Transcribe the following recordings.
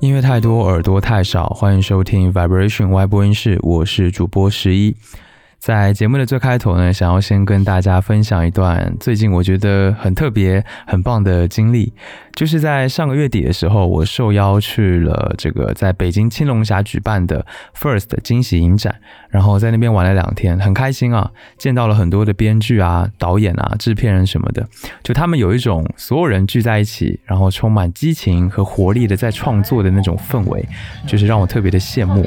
音乐太多，耳朵太少，欢迎收听 Vibration Y 播音室，我是主播十一。在节目的最开头呢，想要先跟大家分享一段最近我觉得很特别、很棒的经历，就是在上个月底的时候，我受邀去了这个在北京青龙峡举办的 First 惊喜影展，然后在那边玩了两天，很开心啊，见到了很多的编剧啊、导演啊、制片人什么的，就他们有一种所有人聚在一起，然后充满激情和活力的在创作的那种氛围，就是让我特别的羡慕。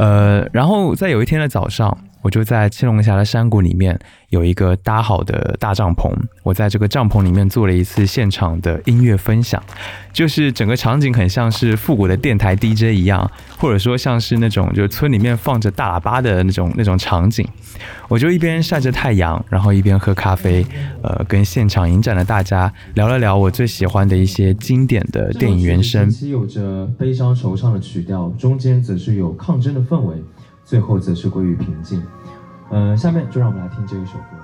呃，然后在有一天的早上，我就在青龙峡的山谷里面有一个搭好的大帐篷，我在这个帐篷里面做了一次现场的音乐分享，就是整个场景很像是复古的电台 DJ 一样，或者说像是那种就村里面放着大喇叭的那种那种场景，我就一边晒着太阳，然后一边喝咖啡，呃，跟现场影展的大家聊了聊我最喜欢的一些经典的电影原声。有着悲伤惆怅的曲调，中间则是有抗争的氛围。最后则是归于平静。嗯，下面就让我们来听这一首歌。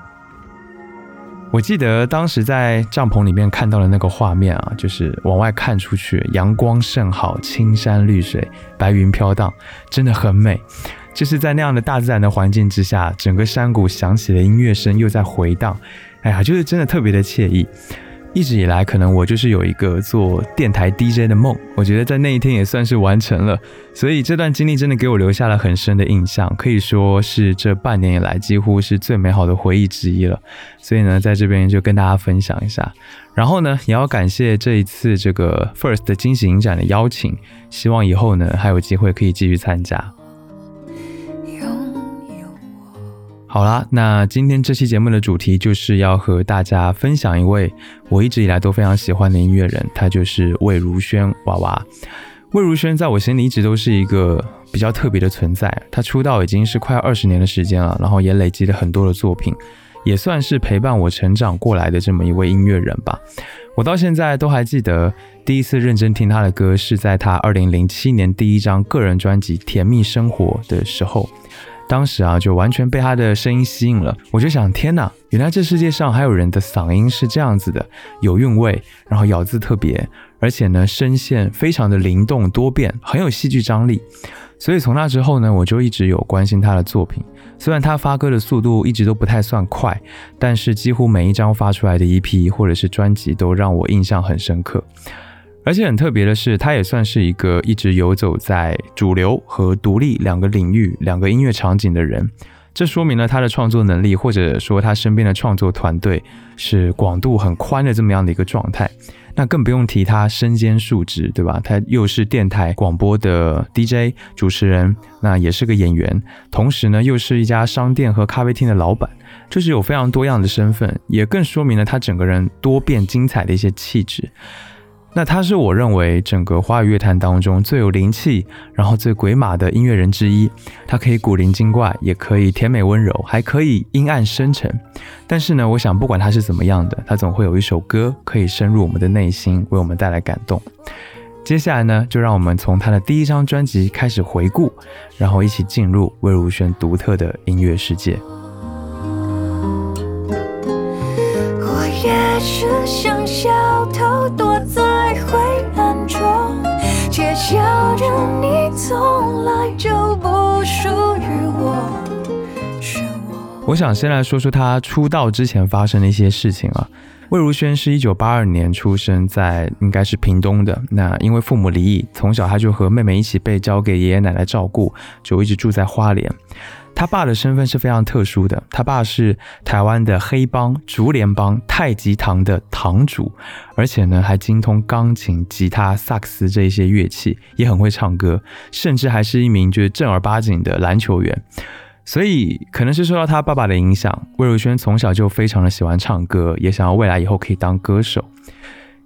我记得当时在帐篷里面看到的那个画面啊，就是往外看出去，阳光甚好，青山绿水，白云飘荡，真的很美。就是在那样的大自然的环境之下，整个山谷响起的音乐声又在回荡，哎呀，就是真的特别的惬意。一直以来，可能我就是有一个做电台 DJ 的梦，我觉得在那一天也算是完成了。所以这段经历真的给我留下了很深的印象，可以说是这半年以来几乎是最美好的回忆之一了。所以呢，在这边就跟大家分享一下。然后呢，也要感谢这一次这个 First 惊喜影展的邀请，希望以后呢还有机会可以继续参加。好啦，那今天这期节目的主题就是要和大家分享一位我一直以来都非常喜欢的音乐人，他就是魏如萱娃娃。魏如萱在我心里一直都是一个比较特别的存在。她出道已经是快二十年的时间了，然后也累积了很多的作品，也算是陪伴我成长过来的这么一位音乐人吧。我到现在都还记得第一次认真听他的歌是在他二零零七年第一张个人专辑《甜蜜生活》的时候。当时啊，就完全被他的声音吸引了。我就想，天哪，原来这世界上还有人的嗓音是这样子的，有韵味，然后咬字特别，而且呢，声线非常的灵动多变，很有戏剧张力。所以从那之后呢，我就一直有关心他的作品。虽然他发歌的速度一直都不太算快，但是几乎每一张发出来的 EP 或者是专辑都让我印象很深刻。而且很特别的是，他也算是一个一直游走在主流和独立两个领域、两个音乐场景的人。这说明了他的创作能力，或者说他身边的创作团队是广度很宽的这么样的一个状态。那更不用提他身兼数职，对吧？他又是电台广播的 DJ 主持人，那也是个演员，同时呢又是一家商店和咖啡厅的老板，就是有非常多样的身份，也更说明了他整个人多变精彩的一些气质。那他是我认为整个华语乐坛当中最有灵气，然后最鬼马的音乐人之一。他可以古灵精怪，也可以甜美温柔，还可以阴暗深沉。但是呢，我想不管他是怎么样的，他总会有一首歌可以深入我们的内心，为我们带来感动。接下来呢，就让我们从他的第一张专辑开始回顾，然后一起进入魏如萱独特的音乐世界。我也是想小偷躲在，笑着你从来就不属于我。我想先来说说他出道之前发生的一些事情啊。魏如萱是一九八二年出生在应该是屏东的，那因为父母离异，从小他就和妹妹一起被交给爷爷奶奶照顾，就一直住在花莲。他爸的身份是非常特殊的，他爸是台湾的黑帮竹联帮太极堂的堂主，而且呢还精通钢琴、吉他、萨克斯这一些乐器，也很会唱歌，甚至还是一名就是正儿八经的篮球员。所以可能是受到他爸爸的影响，魏如萱从小就非常的喜欢唱歌，也想要未来以后可以当歌手。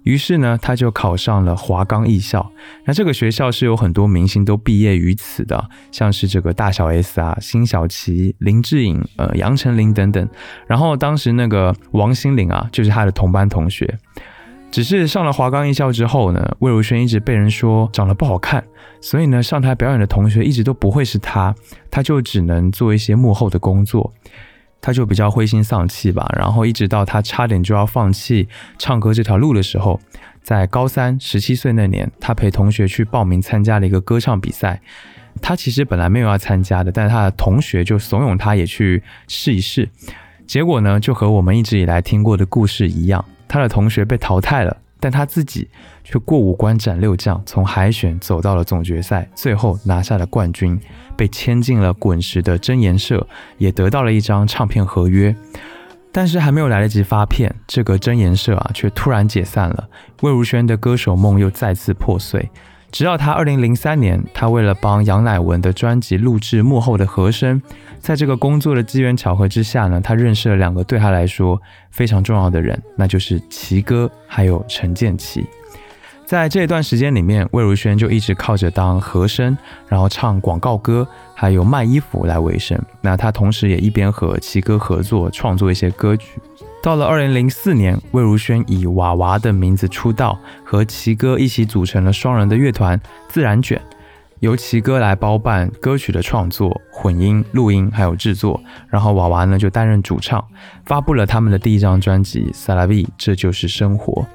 于是呢，他就考上了华冈艺校。那这个学校是有很多明星都毕业于此的，像是这个大小 S 啊、辛晓琪、林志颖、呃杨丞琳等等。然后当时那个王心凌啊，就是他的同班同学。只是上了华冈艺校之后呢，魏如萱一直被人说长得不好看，所以呢，上台表演的同学一直都不会是她，她就只能做一些幕后的工作，他就比较灰心丧气吧。然后一直到他差点就要放弃唱歌这条路的时候，在高三十七岁那年，他陪同学去报名参加了一个歌唱比赛。他其实本来没有要参加的，但是她的同学就怂恿他也去试一试。结果呢，就和我们一直以来听过的故事一样。他的同学被淘汰了，但他自己却过五关斩六将，从海选走到了总决赛，最后拿下了冠军，被签进了滚石的真言社，也得到了一张唱片合约。但是还没有来得及发片，这个真言社啊却突然解散了，魏如萱的歌手梦又再次破碎。直到他二零零三年，他为了帮杨乃文的专辑录制幕后的和声，在这个工作的机缘巧合之下呢，他认识了两个对他来说非常重要的人，那就是齐哥还有陈建奇。在这段时间里面，魏如萱就一直靠着当和声，然后唱广告歌，还有卖衣服来维生。那他同时也一边和奇哥合作创作一些歌曲。到了二零零四年，魏如萱以娃娃的名字出道，和奇哥一起组成了双人的乐团自然卷，由奇哥来包办歌曲的创作、混音、录音还有制作，然后娃娃呢就担任主唱，发布了他们的第一张专辑《萨拉 V》，这就是生活。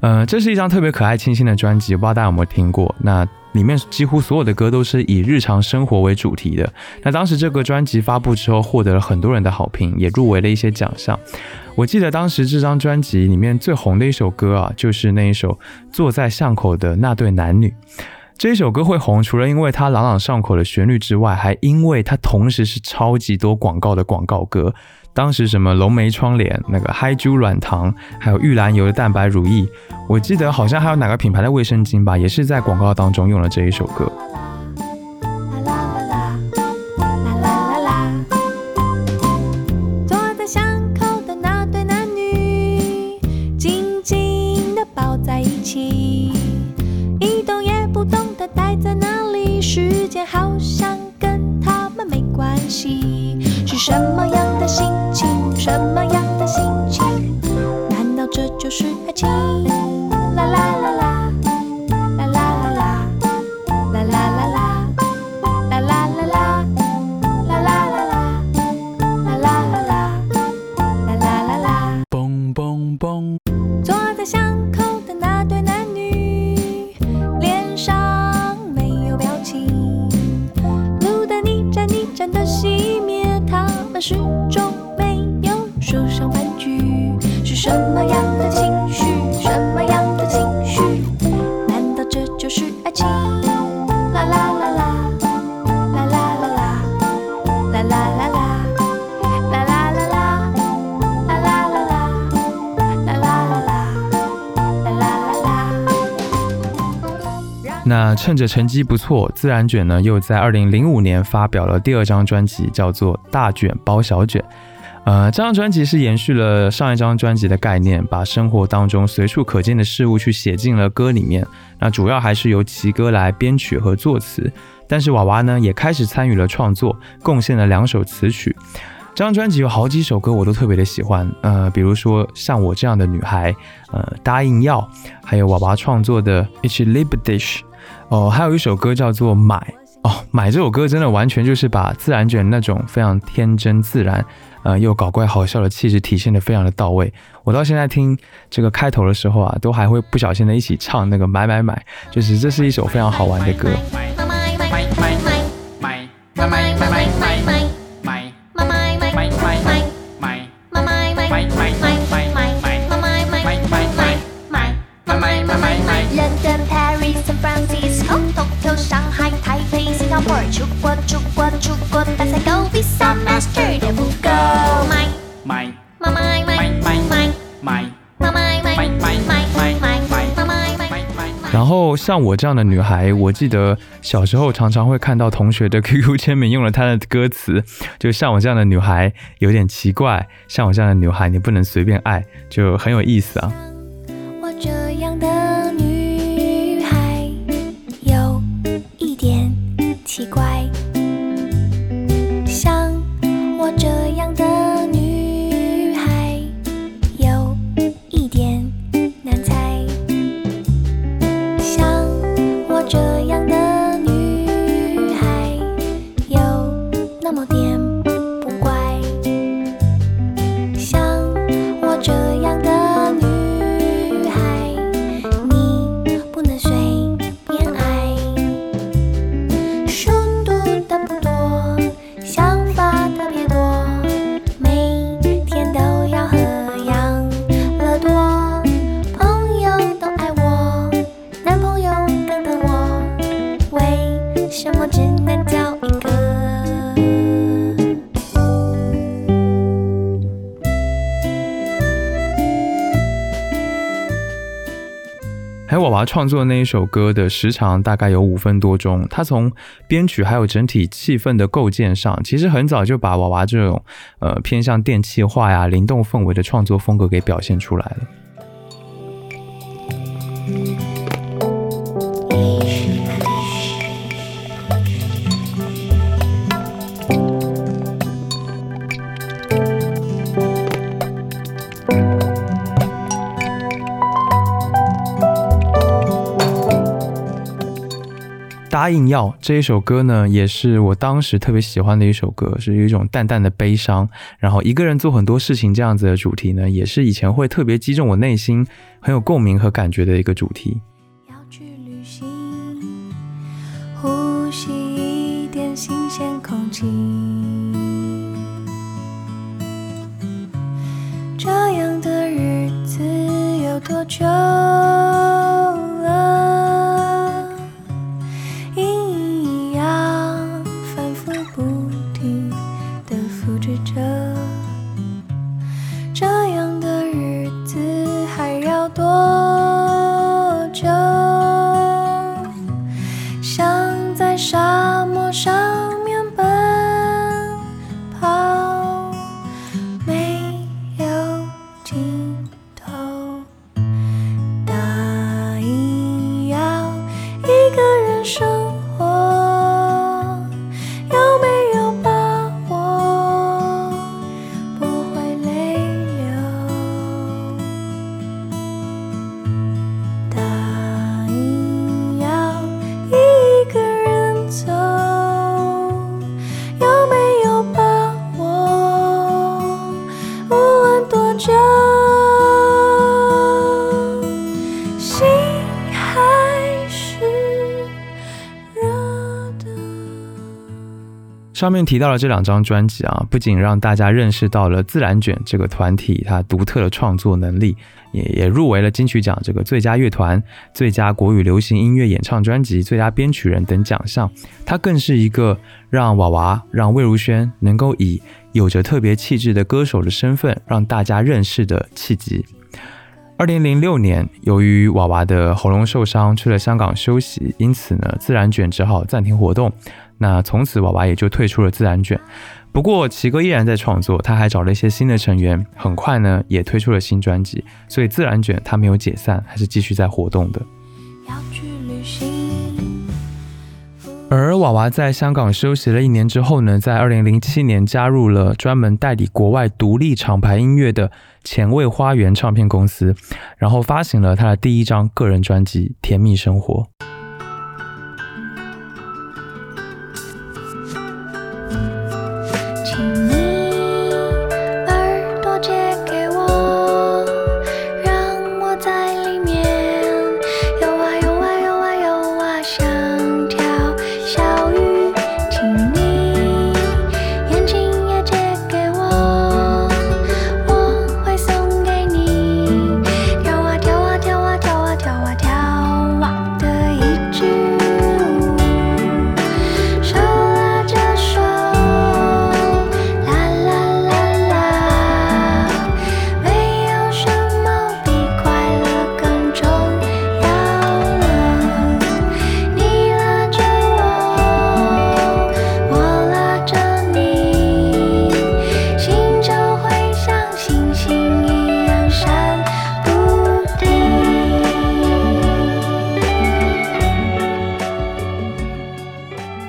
呃，这是一张特别可爱清新的专辑，不知道大家有没有听过？那里面几乎所有的歌都是以日常生活为主题的。那当时这个专辑发布之后，获得了很多人的好评，也入围了一些奖项。我记得当时这张专辑里面最红的一首歌啊，就是那一首《坐在巷口的那对男女》。这一首歌会红，除了因为它朗朗上口的旋律之外，还因为它同时是超级多广告的广告歌。当时什么龙眉窗帘、那个嗨珠软糖，还有玉兰油的蛋白乳液，我记得好像还有哪个品牌的卫生巾吧，也是在广告当中用了这一首歌。好像跟他们没关系什么样的心情？什么样的心情？难道这就是爱情？啦啦啦啦，啦啦啦啦，啦啦啦啦，啦啦啦啦，啦啦啦啦，啦啦啦啦，啦啦啦啦，嘣嘣嘣。坐在巷口的那始终没有说上半句，是什么样的情那趁着成绩不错，自然卷呢又在二零零五年发表了第二张专辑，叫做。大卷包小卷，呃，这张专辑是延续了上一张专辑的概念，把生活当中随处可见的事物去写进了歌里面。那主要还是由奇哥来编曲和作词，但是娃娃呢也开始参与了创作，贡献了两首词曲。这张专辑有好几首歌我都特别的喜欢，呃，比如说像我这样的女孩，呃，答应要，还有娃娃创作的《H l i b Dish》，哦，还有一首歌叫做买。哦，买这首歌真的完全就是把自然卷那种非常天真自然，呃，又搞怪好笑的气质体现的非常的到位。我到现在听这个开头的时候啊，都还会不小心的一起唱那个买买买，就是这是一首非常好玩的歌。出国出然后像我这样的女孩，我记得小时候常常会看到同学的 QQ 签名用了她的歌词，就像我这样的女孩有点奇怪，像我这样的女孩你不能随便爱，就很有意思啊。怪，创作那一首歌的时长大概有五分多钟，他从编曲还有整体气氛的构建上，其实很早就把娃娃这种呃偏向电气化呀、灵动氛围的创作风格给表现出来了。答应要这一首歌呢，也是我当时特别喜欢的一首歌，是有一种淡淡的悲伤，然后一个人做很多事情这样子的主题呢，也是以前会特别击中我内心很有共鸣和感觉的一个主题。要去旅行，呼吸一点新鲜空气。这样的日子有多久上面提到的这两张专辑啊，不仅让大家认识到了自然卷这个团体它独特的创作能力，也也入围了金曲奖这个最佳乐团、最佳国语流行音乐演唱专辑、最佳编曲人等奖项。它更是一个让娃娃、让魏如萱能够以有着特别气质的歌手的身份让大家认识的契机。二零零六年，由于娃娃的喉咙受伤，去了香港休息，因此呢，自然卷只好暂停活动。那从此娃娃也就退出了自然卷。不过奇哥依然在创作，他还找了一些新的成员，很快呢也推出了新专辑。所以自然卷他没有解散，还是继续在活动的。而娃娃在香港休息了一年之后呢，在二零零七年加入了专门代理国外独立厂牌音乐的前卫花园唱片公司，然后发行了他的第一张个人专辑《甜蜜生活》。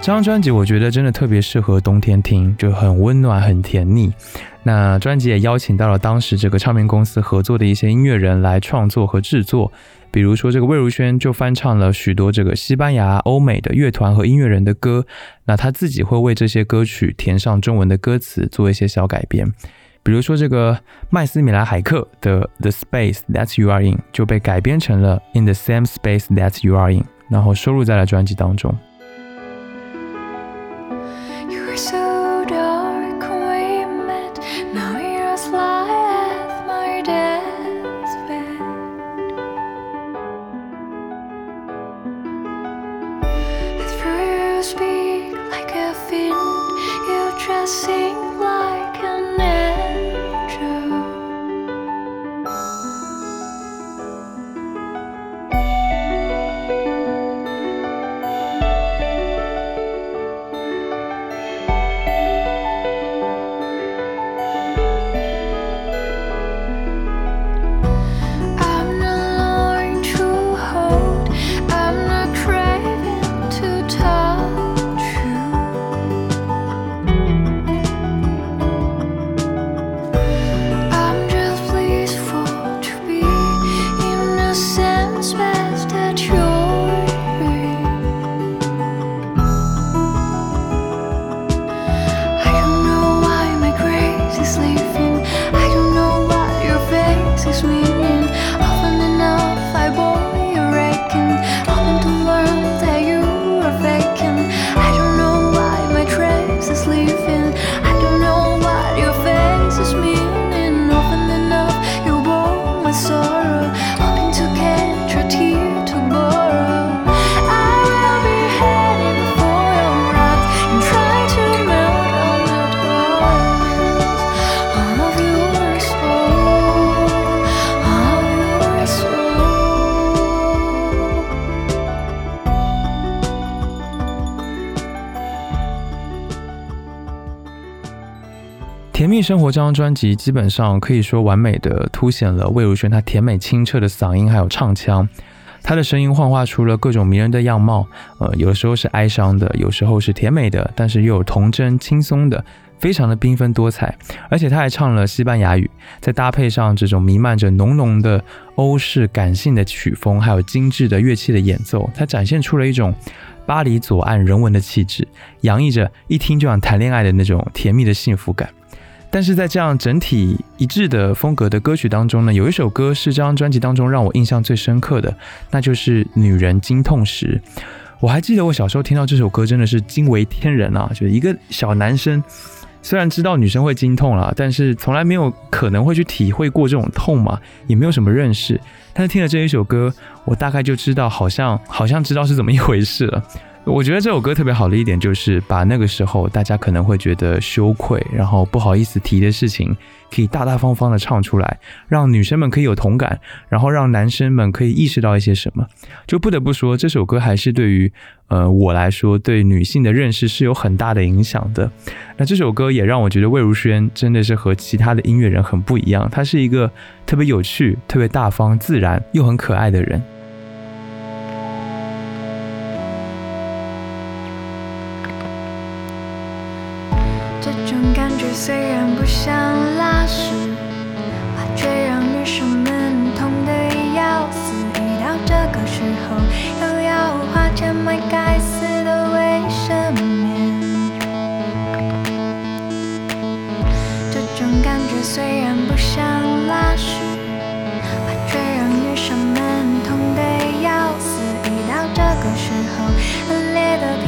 这张专辑我觉得真的特别适合冬天听，就很温暖、很甜腻。那专辑也邀请到了当时这个唱片公司合作的一些音乐人来创作和制作，比如说这个魏如萱就翻唱了许多这个西班牙、欧美的乐团和音乐人的歌，那他自己会为这些歌曲填上中文的歌词，做一些小改编。比如说这个麦斯米拉海克的《The Space That You Are In》就被改编成了《In the Same Space That You Are In》，然后收录在了专辑当中。Sing 蜜生活》这张专辑基本上可以说完美的凸显了魏如萱她甜美清澈的嗓音还有唱腔，她的声音幻化出了各种迷人的样貌，呃，有时候是哀伤的，有时候是甜美的，但是又有童真轻松的，非常的缤纷多彩。而且她还唱了西班牙语，再搭配上这种弥漫着浓浓的欧式感性的曲风，还有精致的乐器的演奏，它展现出了一种巴黎左岸人文的气质，洋溢着一听就想谈恋爱的那种甜蜜的幸福感。但是在这样整体一致的风格的歌曲当中呢，有一首歌是这张专辑当中让我印象最深刻的，那就是《女人经痛时》。我还记得我小时候听到这首歌真的是惊为天人啊！就是一个小男生，虽然知道女生会经痛了，但是从来没有可能会去体会过这种痛嘛，也没有什么认识。但是听了这一首歌，我大概就知道，好像好像知道是怎么一回事了。我觉得这首歌特别好的一点就是把那个时候大家可能会觉得羞愧，然后不好意思提的事情，可以大大方方的唱出来，让女生们可以有同感，然后让男生们可以意识到一些什么。就不得不说，这首歌还是对于呃我来说，对女性的认识是有很大的影响的。那这首歌也让我觉得魏如萱真的是和其他的音乐人很不一样，她是一个特别有趣、特别大方、自然又很可爱的人。虽然不想拉屎，它却让女生们痛得要死。一到这个时候，又要花钱买该死的卫生棉。这种感觉虽然不想拉屎，它却让女生们痛得要死。一到这个时候，恶劣的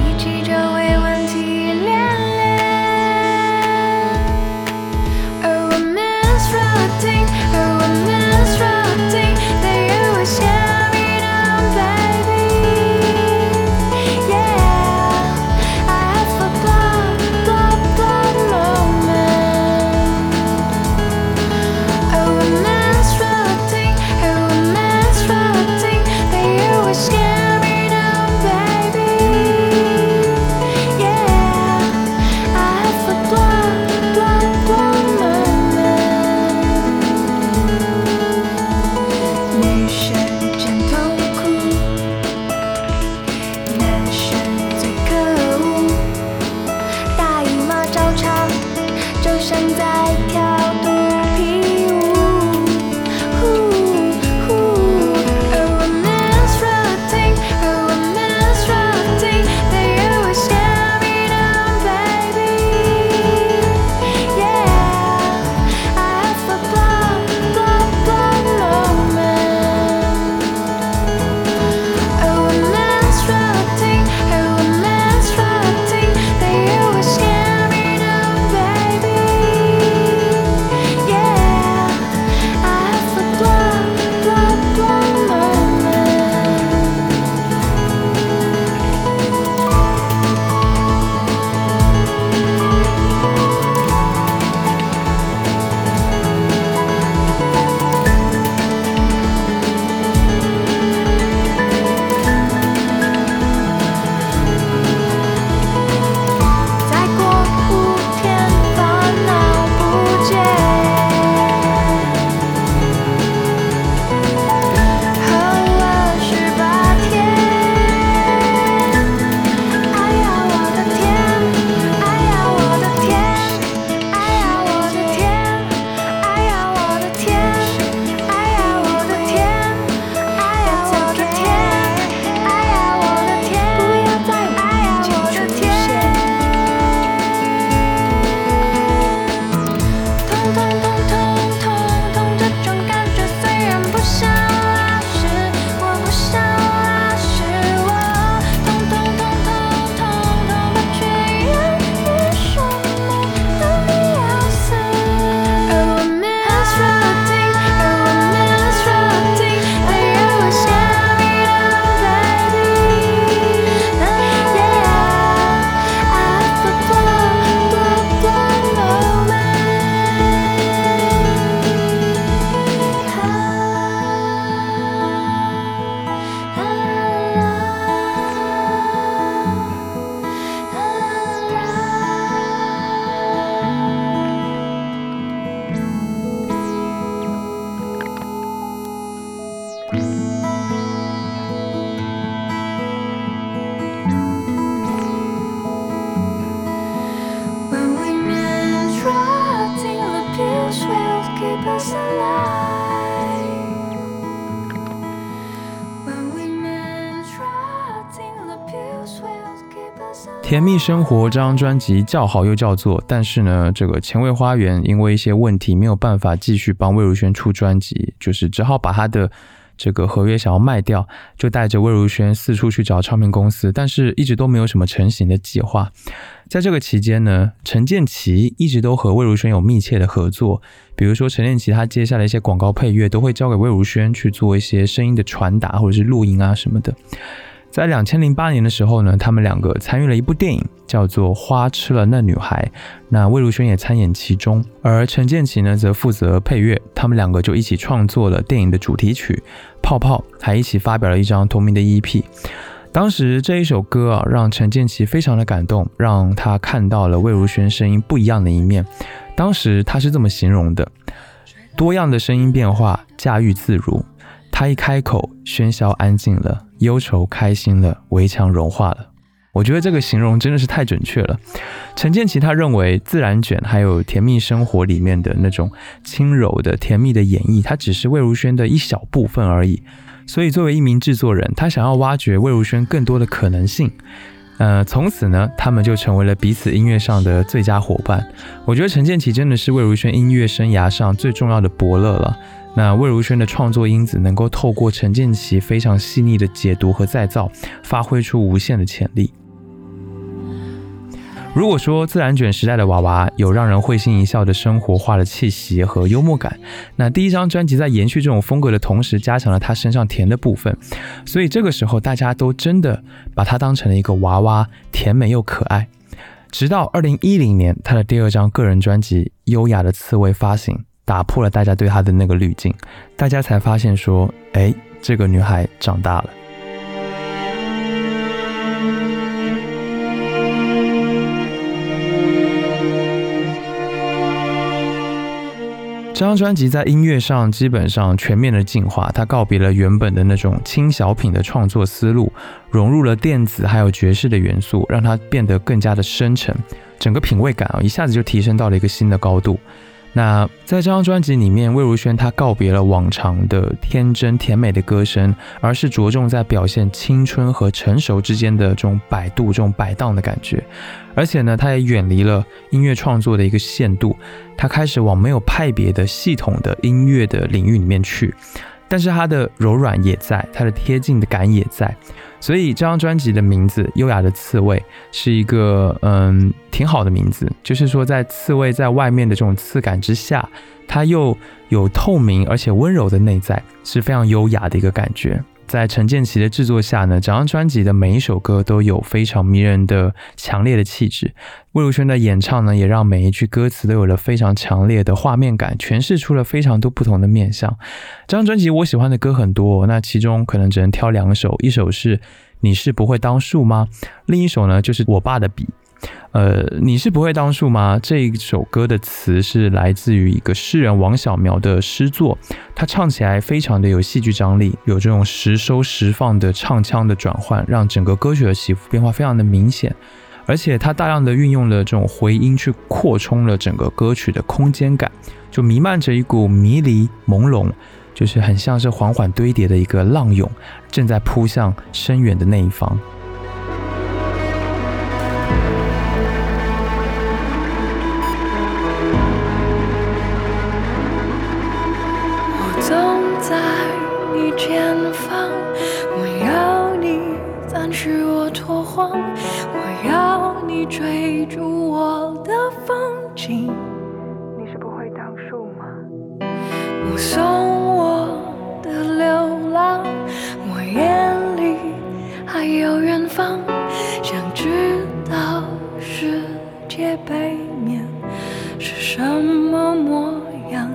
甜蜜生活这张专辑叫好又叫座，但是呢，这个前卫花园因为一些问题没有办法继续帮魏如萱出专辑，就是只好把他的这个合约想要卖掉，就带着魏如萱四处去找唱片公司，但是一直都没有什么成型的计划。在这个期间呢，陈建奇一直都和魏如萱有密切的合作，比如说陈建奇他接下来一些广告配乐都会交给魏如萱去做一些声音的传达或者是录音啊什么的。在两千零八年的时候呢，他们两个参与了一部电影，叫做《花痴了那女孩》，那魏如萱也参演其中，而陈建奇呢则负责配乐，他们两个就一起创作了电影的主题曲《泡泡》，还一起发表了一张同名的 EP。当时这一首歌啊，让陈建奇非常的感动，让他看到了魏如萱声音不一样的一面。当时他是这么形容的：多样的声音变化，驾驭自如。他一开口，喧嚣安静了，忧愁开心了，围墙融化了。我觉得这个形容真的是太准确了。陈建奇他认为，自然卷还有甜蜜生活里面的那种轻柔的甜蜜的演绎，它只是魏如萱的一小部分而已。所以，作为一名制作人，他想要挖掘魏如萱更多的可能性。呃，从此呢，他们就成为了彼此音乐上的最佳伙伴。我觉得陈建奇真的是魏如萱音乐生涯上最重要的伯乐了。那魏如萱的创作因子能够透过陈建奇非常细腻的解读和再造，发挥出无限的潜力。如果说自然卷时代的娃娃有让人会心一笑的生活化的气息和幽默感，那第一张专辑在延续这种风格的同时，加强了他身上甜的部分，所以这个时候大家都真的把他当成了一个娃娃，甜美又可爱。直到二零一零年，他的第二张个人专辑《优雅的刺猬》发行，打破了大家对他的那个滤镜，大家才发现说，哎，这个女孩长大了。这张专辑在音乐上基本上全面的进化，它告别了原本的那种轻小品的创作思路，融入了电子还有爵士的元素，让它变得更加的深沉，整个品味感啊一下子就提升到了一个新的高度。那在这张专辑里面，魏如萱她告别了往常的天真甜美的歌声，而是着重在表现青春和成熟之间的这种摆渡、这种摆荡的感觉。而且呢，她也远离了音乐创作的一个限度，她开始往没有派别的系统的音乐的领域里面去。但是它的柔软也在，它的贴近的感也在。所以这张专辑的名字《优雅的刺猬》是一个嗯挺好的名字，就是说在刺猬在外面的这种刺感之下，它又有透明而且温柔的内在，是非常优雅的一个感觉。在陈建奇的制作下呢，整张专辑的每一首歌都有非常迷人的、强烈的气质。魏如萱的演唱呢，也让每一句歌词都有了非常强烈的画面感，诠释出了非常多不同的面相。这张专辑我喜欢的歌很多，那其中可能只能挑两首，一首是你是不会当树吗？另一首呢，就是我爸的笔。呃，你是不会当树吗？这一首歌的词是来自于一个诗人王小苗的诗作，他唱起来非常的有戏剧张力，有这种时收时放的唱腔的转换，让整个歌曲的起伏变化非常的明显。而且他大量的运用了这种回音去扩充了整个歌曲的空间感，就弥漫着一股迷离朦胧，就是很像是缓缓堆叠的一个浪涌，正在扑向深远的那一方。拓荒，我要你追逐我的风景。你是不会倒数吗？目送我的流浪，我眼里还有远方，想知道世界背面是什么模样。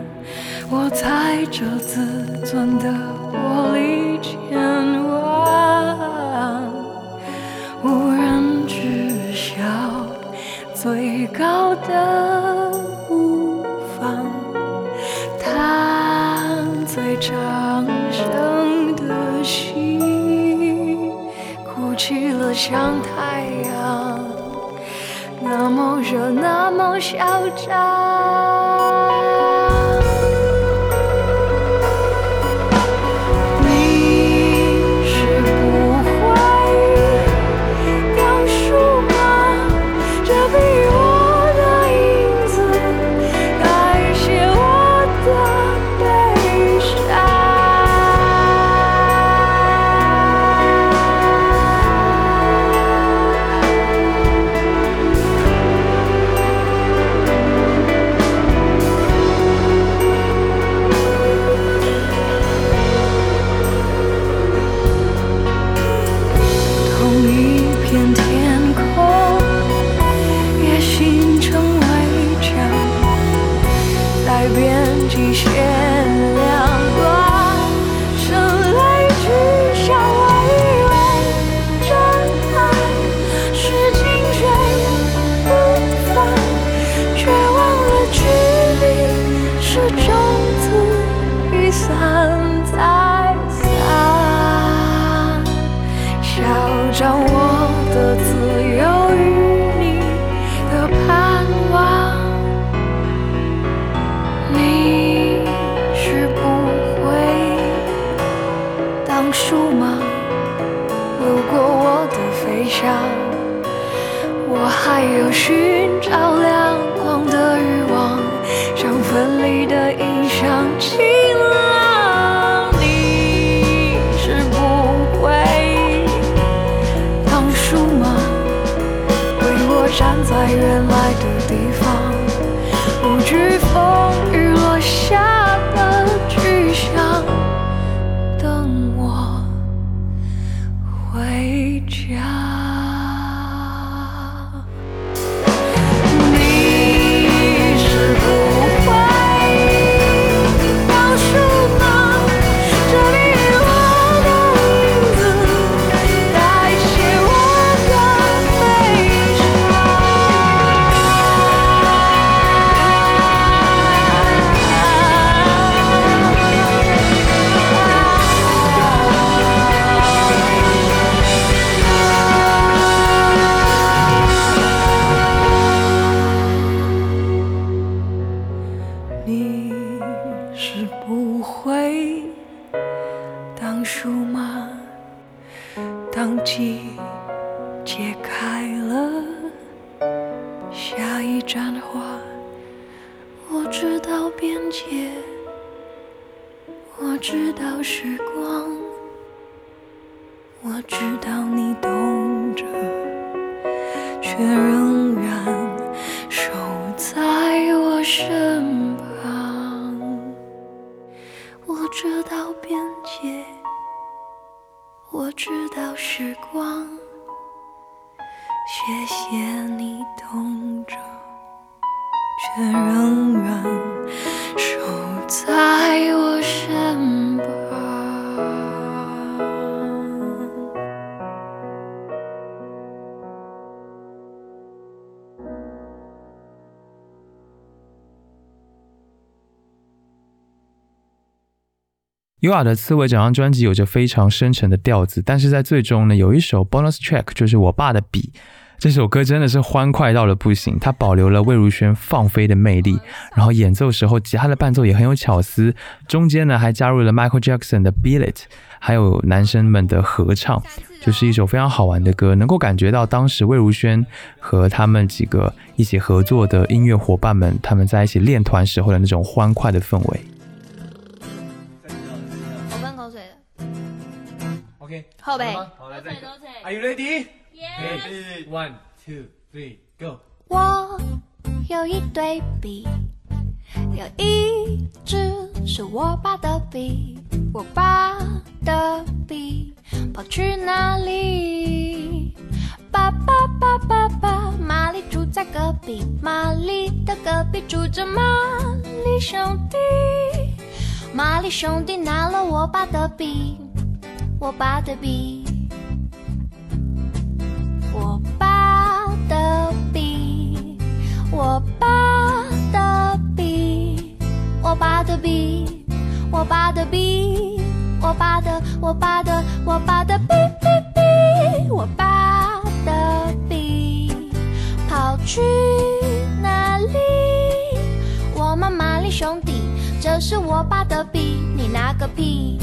我踩着自尊的优雅的刺猬整张专辑有着非常深沉的调子，但是在最终呢，有一首 bonus track 就是我爸的笔。这首歌真的是欢快到了不行，它保留了魏如萱放飞的魅力，然后演奏时候吉他的伴奏也很有巧思，中间呢还加入了 Michael Jackson 的 Beat It，还有男生们的合唱，就是一首非常好玩的歌，能够感觉到当时魏如萱和他们几个一起合作的音乐伙伴们，他们在一起练团时候的那种欢快的氛围。后背。好，来再一个。Are you ready? Okay, one, two, three, go. 我有一对笔，有一支是我爸的笔，我爸的笔跑去哪里？爸爸爸爸爸，玛丽住在隔壁，玛丽的隔壁住着玛丽兄弟，玛丽兄弟拿了我爸的笔，我爸的笔。我爸的笔，我爸的笔，我爸的笔，我爸的笔，我爸的，我爸的，我爸的笔笔笔，我爸的笔跑去哪里？我们玛丽兄弟，这是我爸的笔，你拿个屁！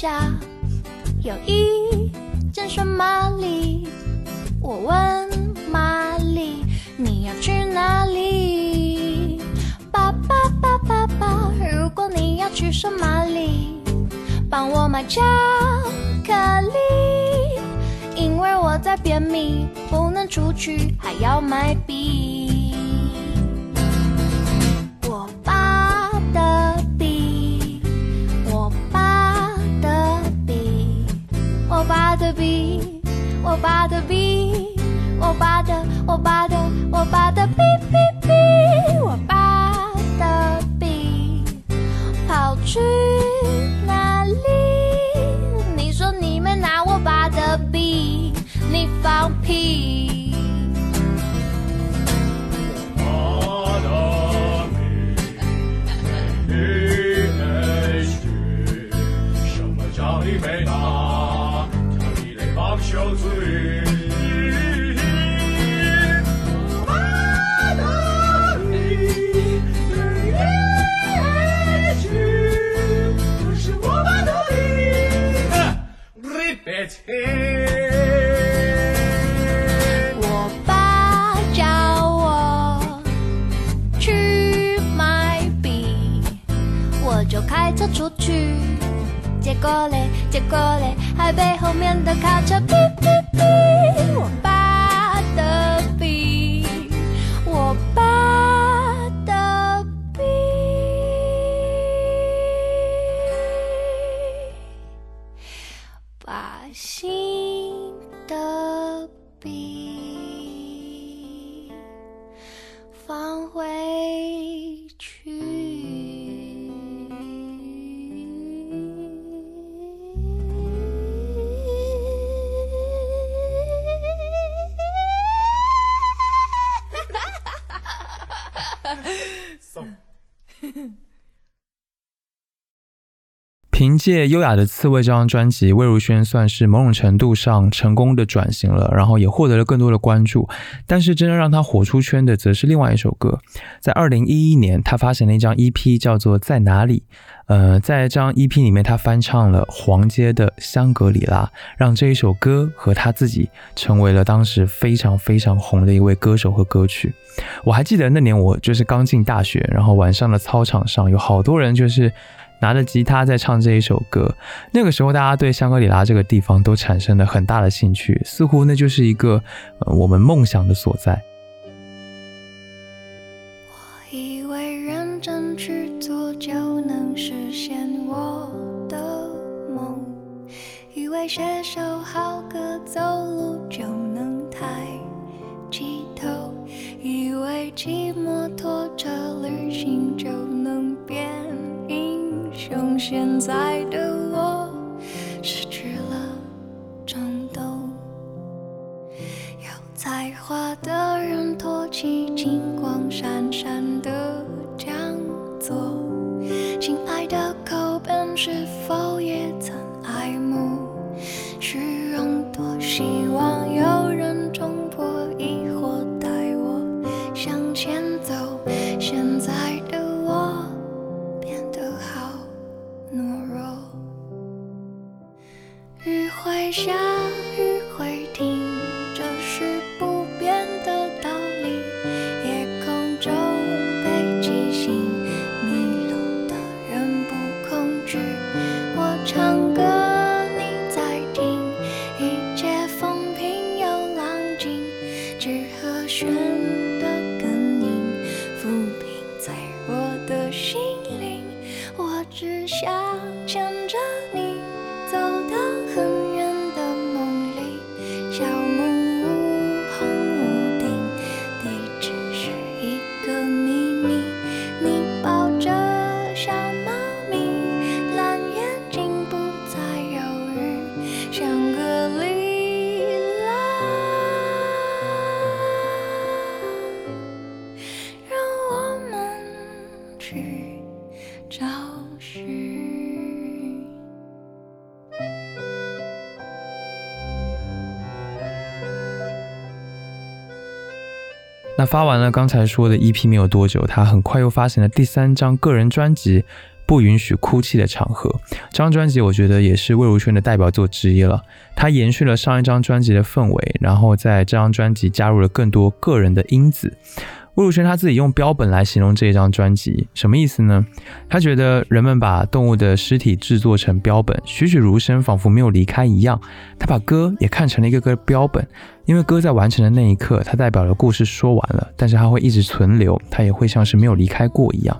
下有一间双玛丽，我问玛丽你要去哪里？爸爸爸爸爸，如果你要去双玛丽，帮我买巧克力，因为我在便秘，不能出去，还要买笔。我爸的笔，我爸的笔，我爸的，我爸的，我爸的还被后面的卡车凭借《优雅的刺猬》这张专辑，魏如萱算是某种程度上成功的转型了，然后也获得了更多的关注。但是真正让她火出圈的，则是另外一首歌。在二零一一年，她发行了一张 EP，叫做《在哪里》。呃，在这张 EP 里面，她翻唱了黄阶的《香格里拉》，让这一首歌和她自己成为了当时非常非常红的一位歌手和歌曲。我还记得那年我就是刚进大学，然后晚上的操场上有好多人就是。拿着吉他在唱这一首歌，那个时候大家对香格里拉这个地方都产生了很大的兴趣，似乎那就是一个我们梦想的所在。我以为认真去做就能实现我的梦，以为写首好歌走路就能抬起头，以为骑摩托车旅行就。现在的我失去了冲动。有才华的人托起金光闪闪的讲座，亲爱的口本是否发完了刚才说的 EP 没有多久，他很快又发行了第三张个人专辑《不允许哭泣的场合》。这张专辑我觉得也是魏如萱的代表作之一了。它延续了上一张专辑的氛围，然后在这张专辑加入了更多个人的因子。魏如萱她自己用标本来形容这一张专辑，什么意思呢？她觉得人们把动物的尸体制作成标本，栩栩如生，仿佛没有离开一样。她把歌也看成了一个个标本，因为歌在完成的那一刻，它代表了故事说完了，但是它会一直存留，它也会像是没有离开过一样。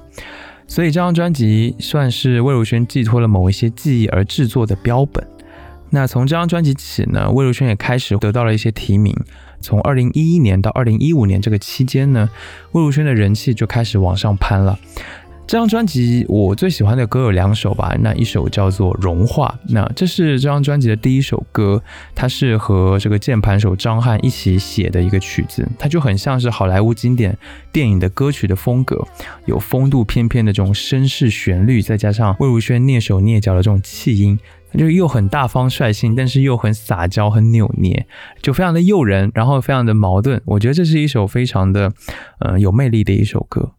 所以这张专辑算是魏如萱寄托了某一些记忆而制作的标本。那从这张专辑起呢，魏如萱也开始得到了一些提名。从二零一一年到二零一五年这个期间呢，魏如萱的人气就开始往上攀了。这张专辑我最喜欢的歌有两首吧，那一首叫做《融化》，那这是这张专辑的第一首歌，它是和这个键盘手张翰一起写的一个曲子，它就很像是好莱坞经典电影的歌曲的风格，有风度翩翩的这种绅士旋律，再加上魏如萱蹑手蹑脚的这种气音。它就又很大方率性，但是又很撒娇、很扭捏，就非常的诱人，然后非常的矛盾。我觉得这是一首非常的，呃，有魅力的一首歌。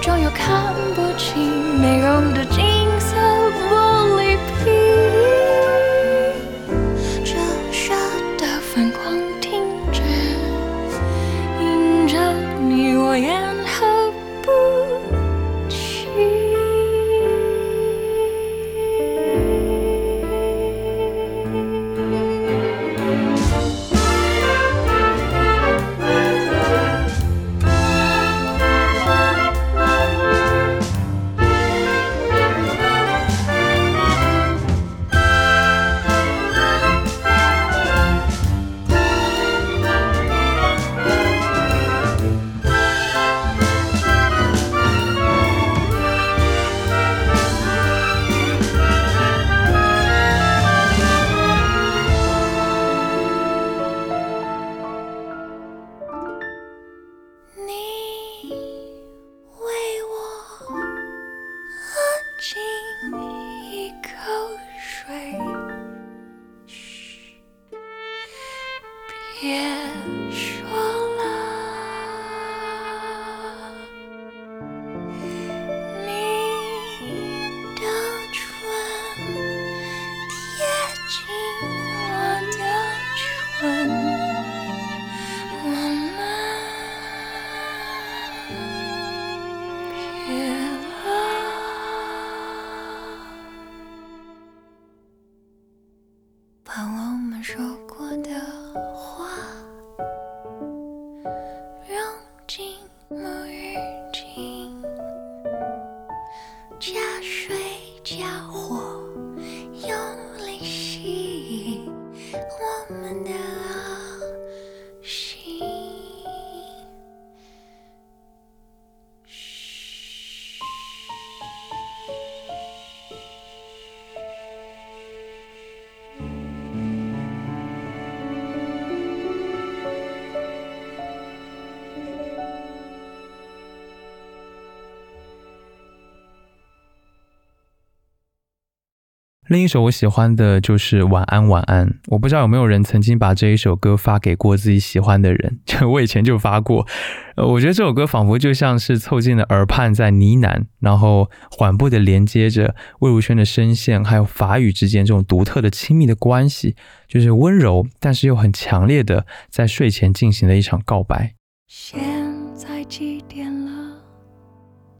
装又看不清美容的另一首我喜欢的就是《晚安晚安》，我不知道有没有人曾经把这一首歌发给过自己喜欢的人，就我以前就发过。呃，我觉得这首歌仿佛就像是凑近了耳畔在呢喃，然后缓步的连接着魏如萱的声线还有法语之间这种独特的亲密的关系，就是温柔但是又很强烈的在睡前进行的一场告白。现在几点了？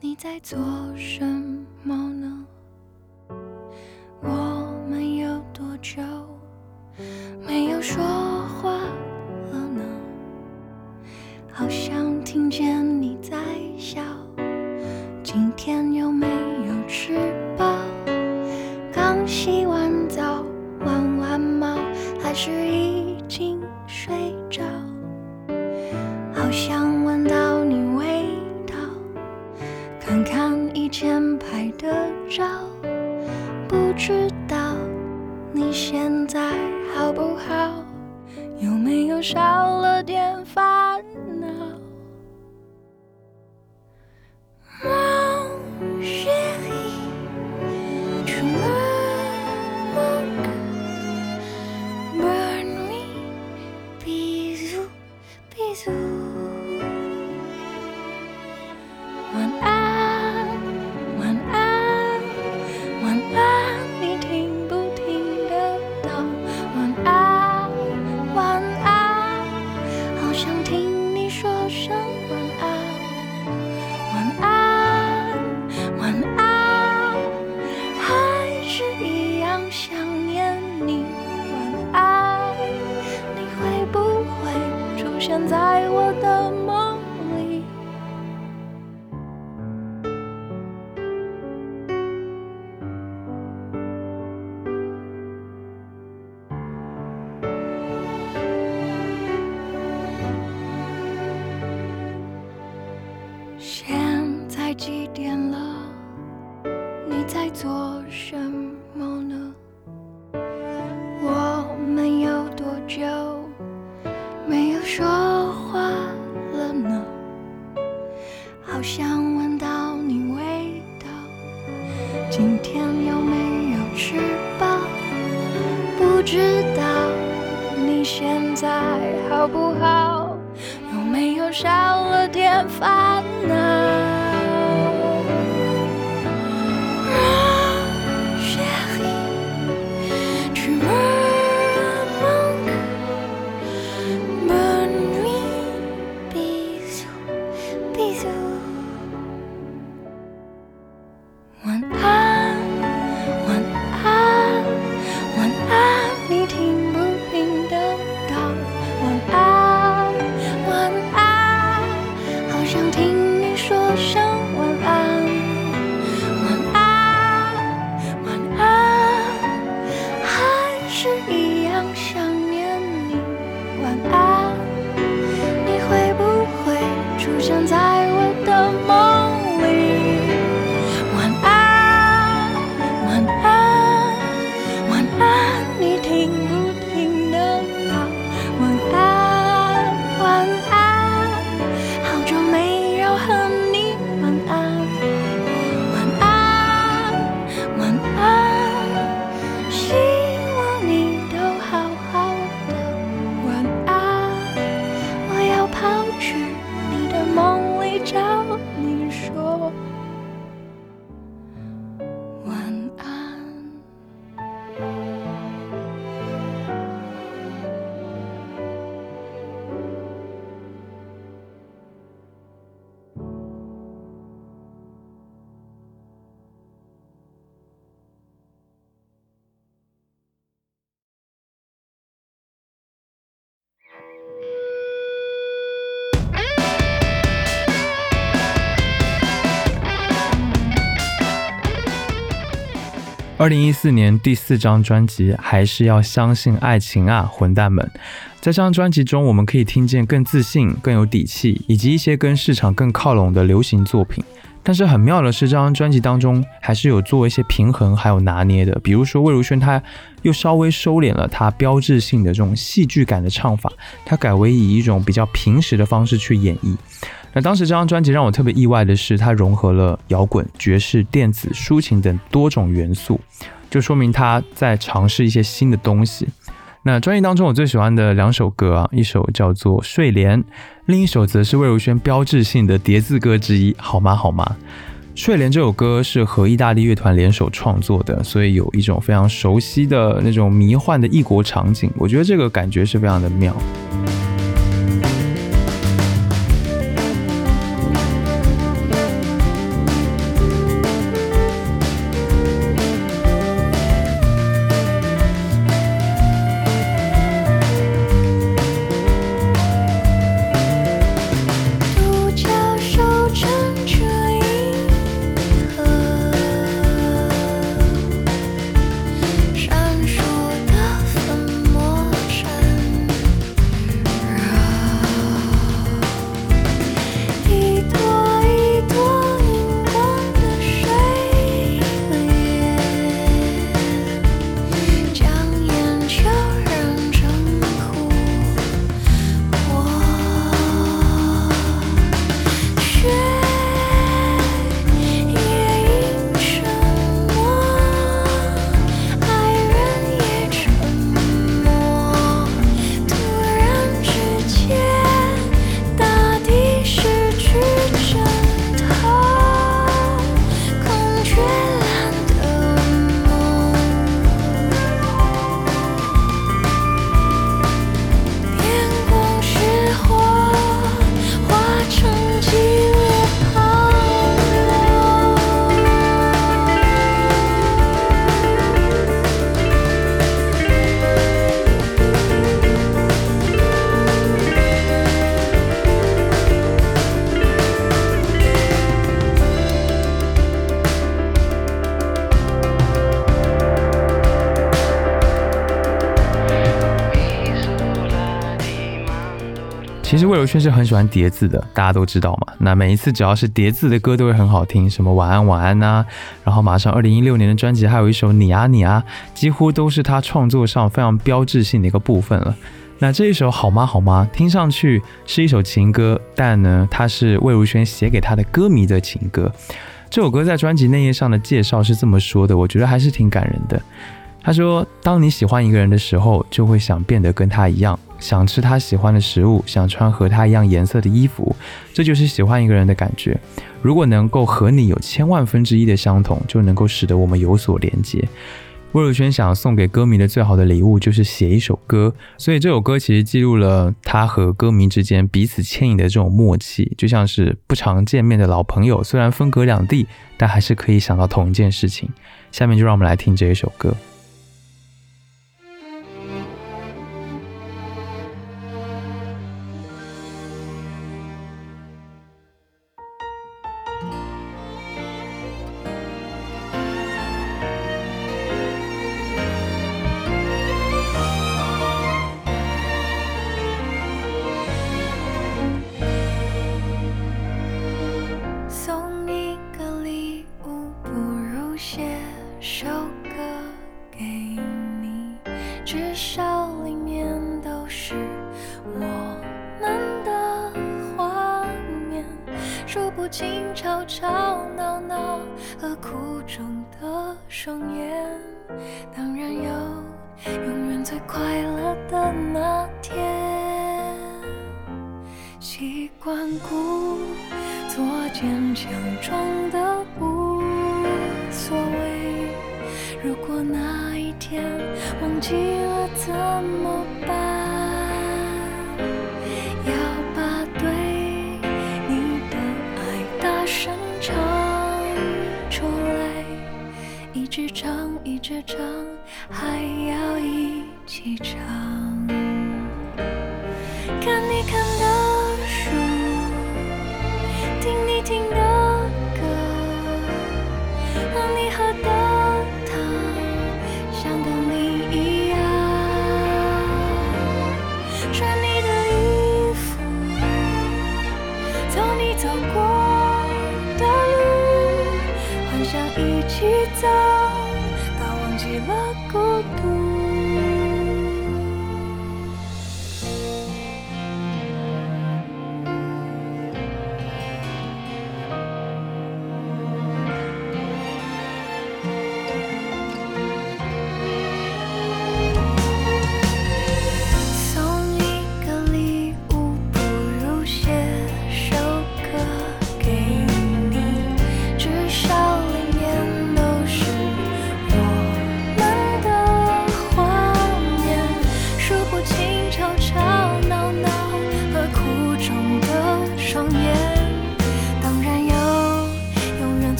你在做什么？我们有多久没有说话了呢？好像听见二零一四年第四张专辑《还是要相信爱情啊，混蛋们》。在这张专辑中，我们可以听见更自信、更有底气，以及一些跟市场更靠拢的流行作品。但是很妙的是，这张专辑当中还是有做一些平衡，还有拿捏的。比如说魏如萱，她又稍微收敛了她标志性的这种戏剧感的唱法，她改为以一种比较平实的方式去演绎。那当时这张专辑让我特别意外的是，它融合了摇滚、爵士、电子、抒情等多种元素，就说明他在尝试一些新的东西。那专辑当中我最喜欢的两首歌啊，一首叫做《睡莲》，另一首则是魏如萱标志性的叠字歌之一，好吗？好吗？《睡莲》这首歌是和意大利乐团联手创作的，所以有一种非常熟悉的那种迷幻的异国场景，我觉得这个感觉是非常的妙。魏如萱是很喜欢叠字的，大家都知道嘛。那每一次只要是叠字的歌都会很好听，什么晚安晚安呐、然后马上二零一六年的专辑还有一首你啊你啊，几乎都是他创作上非常标志性的一个部分了。那这一首好吗好吗，听上去是一首情歌，但呢，它是魏如萱写给他的歌迷的情歌。这首歌在专辑内页上的介绍是这么说的，我觉得还是挺感人的。他说：“当你喜欢一个人的时候，就会想变得跟他一样，想吃他喜欢的食物，想穿和他一样颜色的衣服，这就是喜欢一个人的感觉。如果能够和你有千万分之一的相同，就能够使得我们有所连接。”魏如萱想送给歌迷的最好的礼物就是写一首歌，所以这首歌其实记录了他和歌迷之间彼此牵引的这种默契，就像是不常见面的老朋友，虽然分隔两地，但还是可以想到同一件事情。下面就让我们来听这一首歌。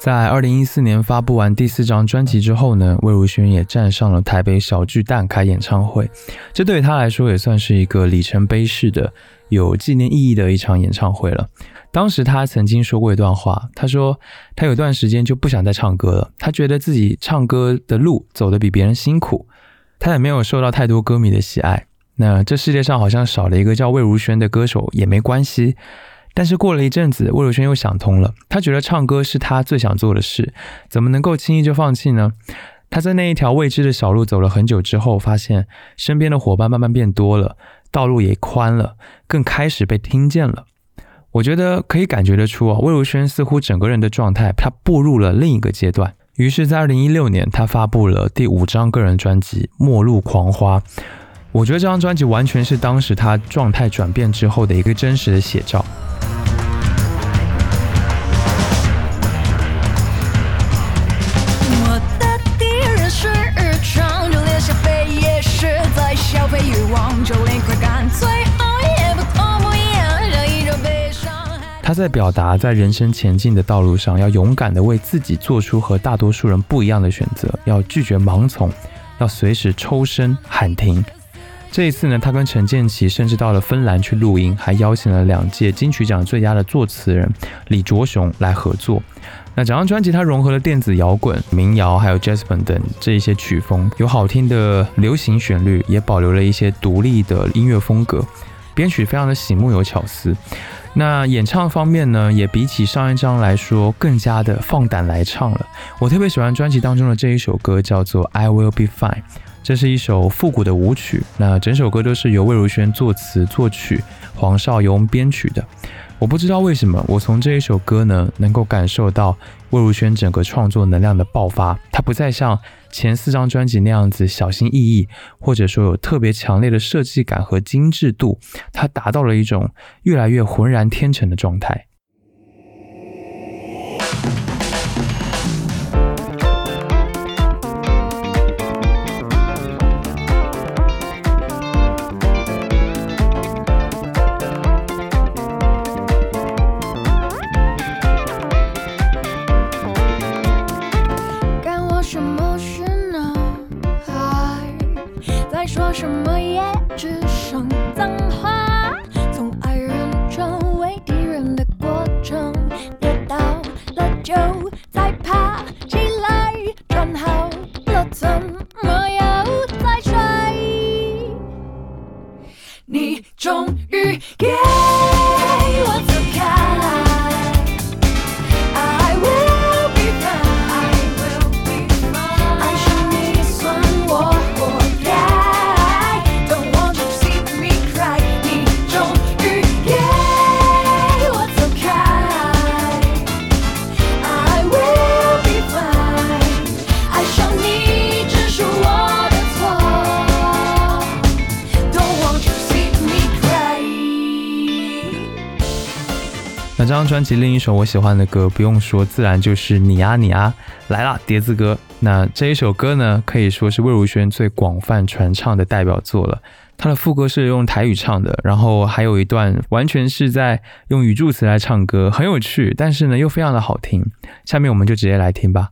在二零一四年发布完第四张专辑之后呢，魏如萱也站上了台北小巨蛋开演唱会，这对于她来说也算是一个里程碑式的、有纪念意义的一场演唱会了。当时她曾经说过一段话，她说她有段时间就不想再唱歌了，她觉得自己唱歌的路走得比别人辛苦，她也没有受到太多歌迷的喜爱。那这世界上好像少了一个叫魏如萱的歌手也没关系。但是过了一阵子，魏如萱又想通了，她觉得唱歌是她最想做的事，怎么能够轻易就放弃呢？她在那一条未知的小路走了很久之后，发现身边的伙伴慢慢变多了，道路也宽了，更开始被听见了。我觉得可以感觉得出啊，魏如萱似乎整个人的状态，她步入了另一个阶段。于是，在二零一六年，她发布了第五张个人专辑《末路狂花》。我觉得这张专辑完全是当时他状态转变之后的一个真实的写照。他在表达，在人生前进的道路上，要勇敢的为自己做出和大多数人不一样的选择，要拒绝盲从，要随时抽身喊停。这一次呢，他跟陈建奇甚至到了芬兰去录音，还邀请了两届金曲奖最佳的作词人李卓雄来合作。那整张专辑它融合了电子摇滚、民谣，还有 jazz 本等这一些曲风，有好听的流行旋律，也保留了一些独立的音乐风格，编曲非常的醒目有巧思。那演唱方面呢，也比起上一张来说更加的放胆来唱了。我特别喜欢专辑当中的这一首歌，叫做《I Will Be Fine》，这是一首复古的舞曲。那整首歌都是由魏如萱作词作曲，黄少雍编曲的。我不知道为什么，我从这一首歌呢，能够感受到魏如萱整个创作能量的爆发。她不再像前四张专辑那样子小心翼翼，或者说有特别强烈的设计感和精致度，她达到了一种越来越浑然天成的状态。于专辑另一首我喜欢的歌，不用说，自然就是你啊你啊来啦碟子哥。那这一首歌呢，可以说是魏如萱最广泛传唱的代表作了。它的副歌是用台语唱的，然后还有一段完全是在用语助词来唱歌，很有趣，但是呢又非常的好听。下面我们就直接来听吧。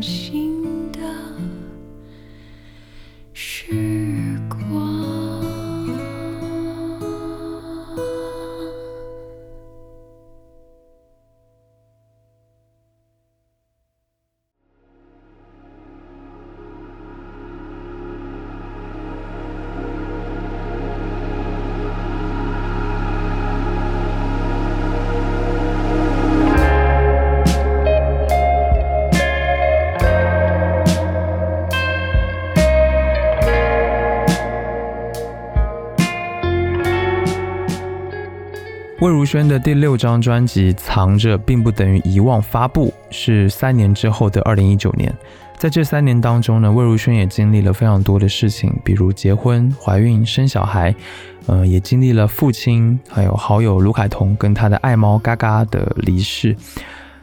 心。魏如萱的第六张专辑藏着并不等于遗忘发布是三年之后的二零一九年。在这三年当中呢魏如萱也经历了非常多的事情比如结婚怀孕生小孩嗯也经历了父亲还有好友卢凯彤跟她的爱猫嘎嘎的离世。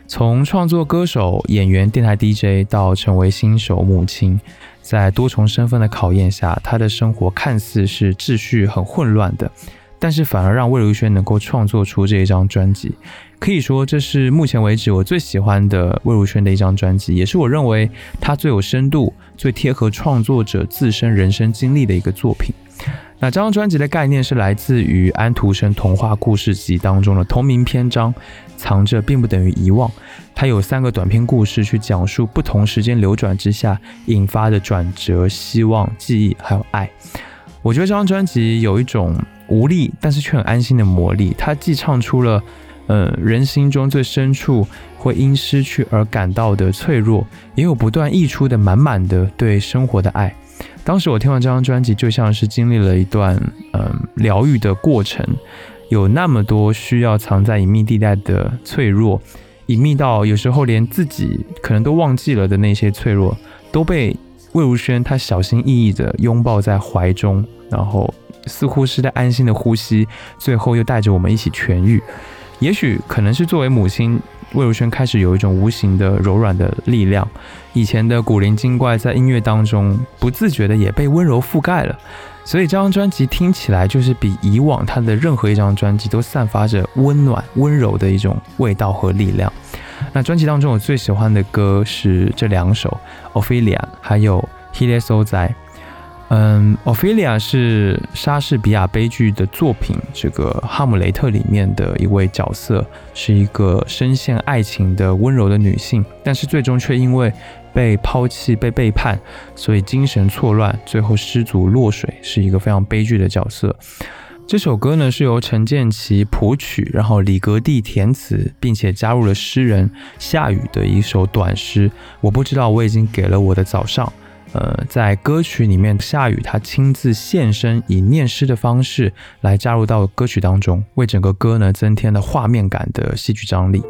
从创作歌手演员电台 dj 到成为新手母亲在多重身份的考验下她的生活看似是秩序很混乱的。但是反而让魏如萱能够创作出这一张专辑，可以说这是目前为止我最喜欢的魏如萱的一张专辑，也是我认为她最有深度、最贴合创作者自身人生经历的一个作品。那这张专辑的概念是来自于安徒生童话故事集当中的同名篇章，藏着并不等于遗忘。它有三个短篇故事，去讲述不同时间流转之下引发的转折、希望、记忆还有爱。我觉得这张专辑有一种无力但是却很安心的魔力，它既唱出了呃人心中最深处会因失去而感到的脆弱，也有不断溢出的满满的对生活的爱。当时我听完这张专辑，就像是经历了一段嗯疗愈的过程，有那么多需要藏在隐秘地带的脆弱，隐秘到有时候连自己可能都忘记了的那些脆弱，都被魏如萱她小心翼翼地拥抱在怀中，然后似乎是在安心的呼吸，最后又带着我们一起痊愈。也许可能是作为母亲。魏如萱开始有一种无形的柔软的力量，以前的古灵精怪在音乐当中不自觉的也被温柔覆盖了，所以这张专辑听起来就是比以往他的任何一张专辑都散发着温暖温柔的一种味道和力量。那专辑当中我最喜欢的歌是这两首《Ophelia》还有《h i l e s o z a 嗯，奥菲利亚是莎士比亚悲剧的作品《这个哈姆雷特》里面的一位角色，是一个深陷爱情的温柔的女性，但是最终却因为被抛弃、被背叛，所以精神错乱，最后失足落水，是一个非常悲剧的角色。这首歌呢是由陈建奇谱曲，然后李格弟填词，并且加入了诗人夏雨的一首短诗。我不知道我已经给了我的早上。呃，在歌曲里面，夏雨他亲自现身，以念诗的方式来加入到歌曲当中，为整个歌呢增添了画面感的戏剧张力。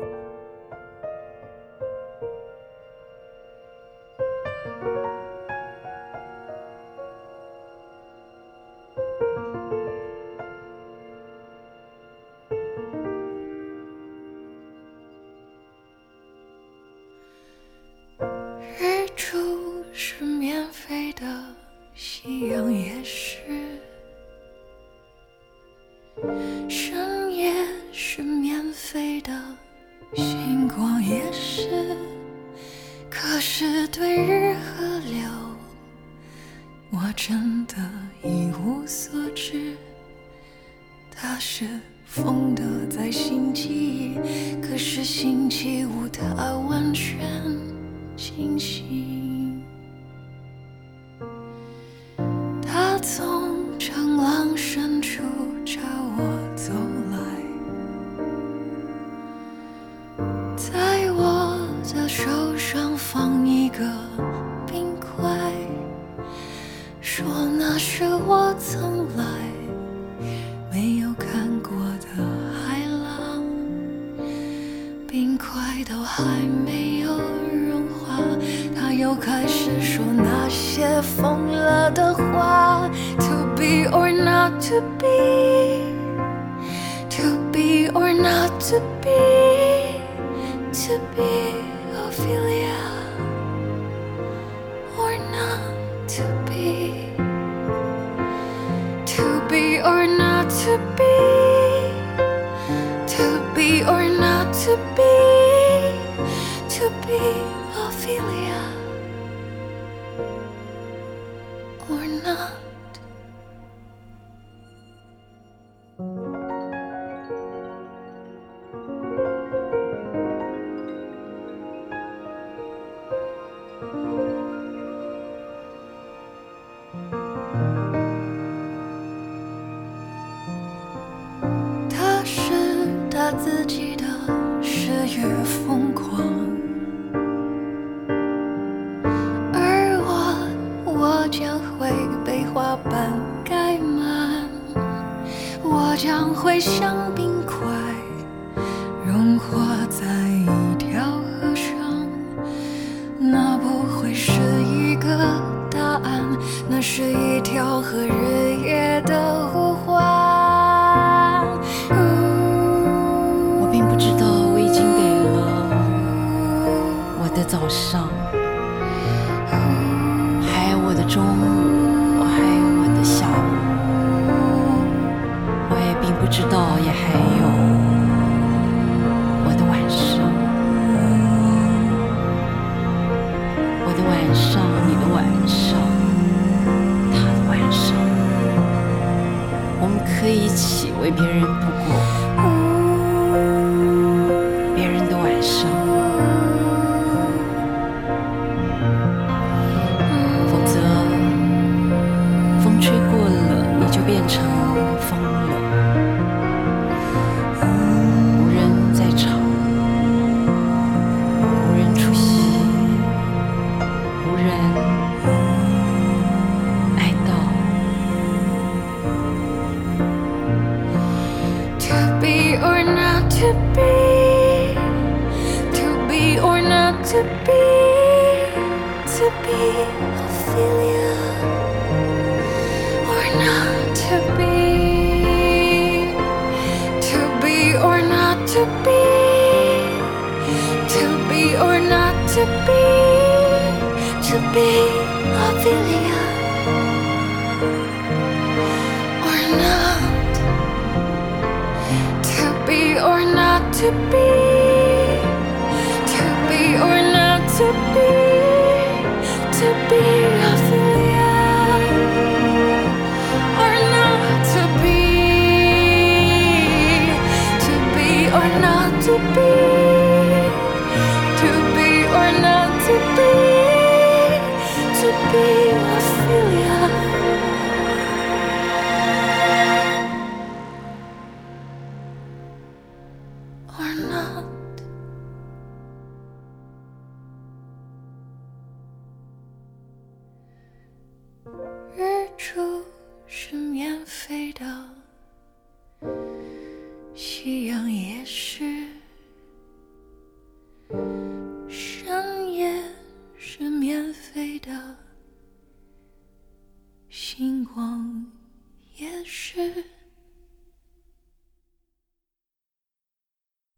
的早上，还有我的中午，还有我的下午，我也并不知道也还有我的晚上，我的晚上，你的晚上，他的晚上，我们可以一起为别人度过。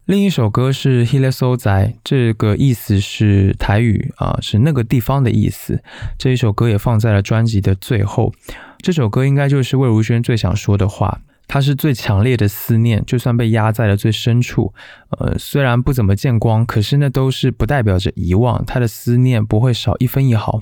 另一首歌是 Hile So 仔，这个意思是台语啊，是那个地方的意思。这一首歌也放在了专辑的最后。这首歌应该就是魏如萱最想说的话，它是最强烈的思念，就算被压在了最深处，呃，虽然不怎么见光，可是那都是不代表着遗忘，他的思念不会少一分一毫。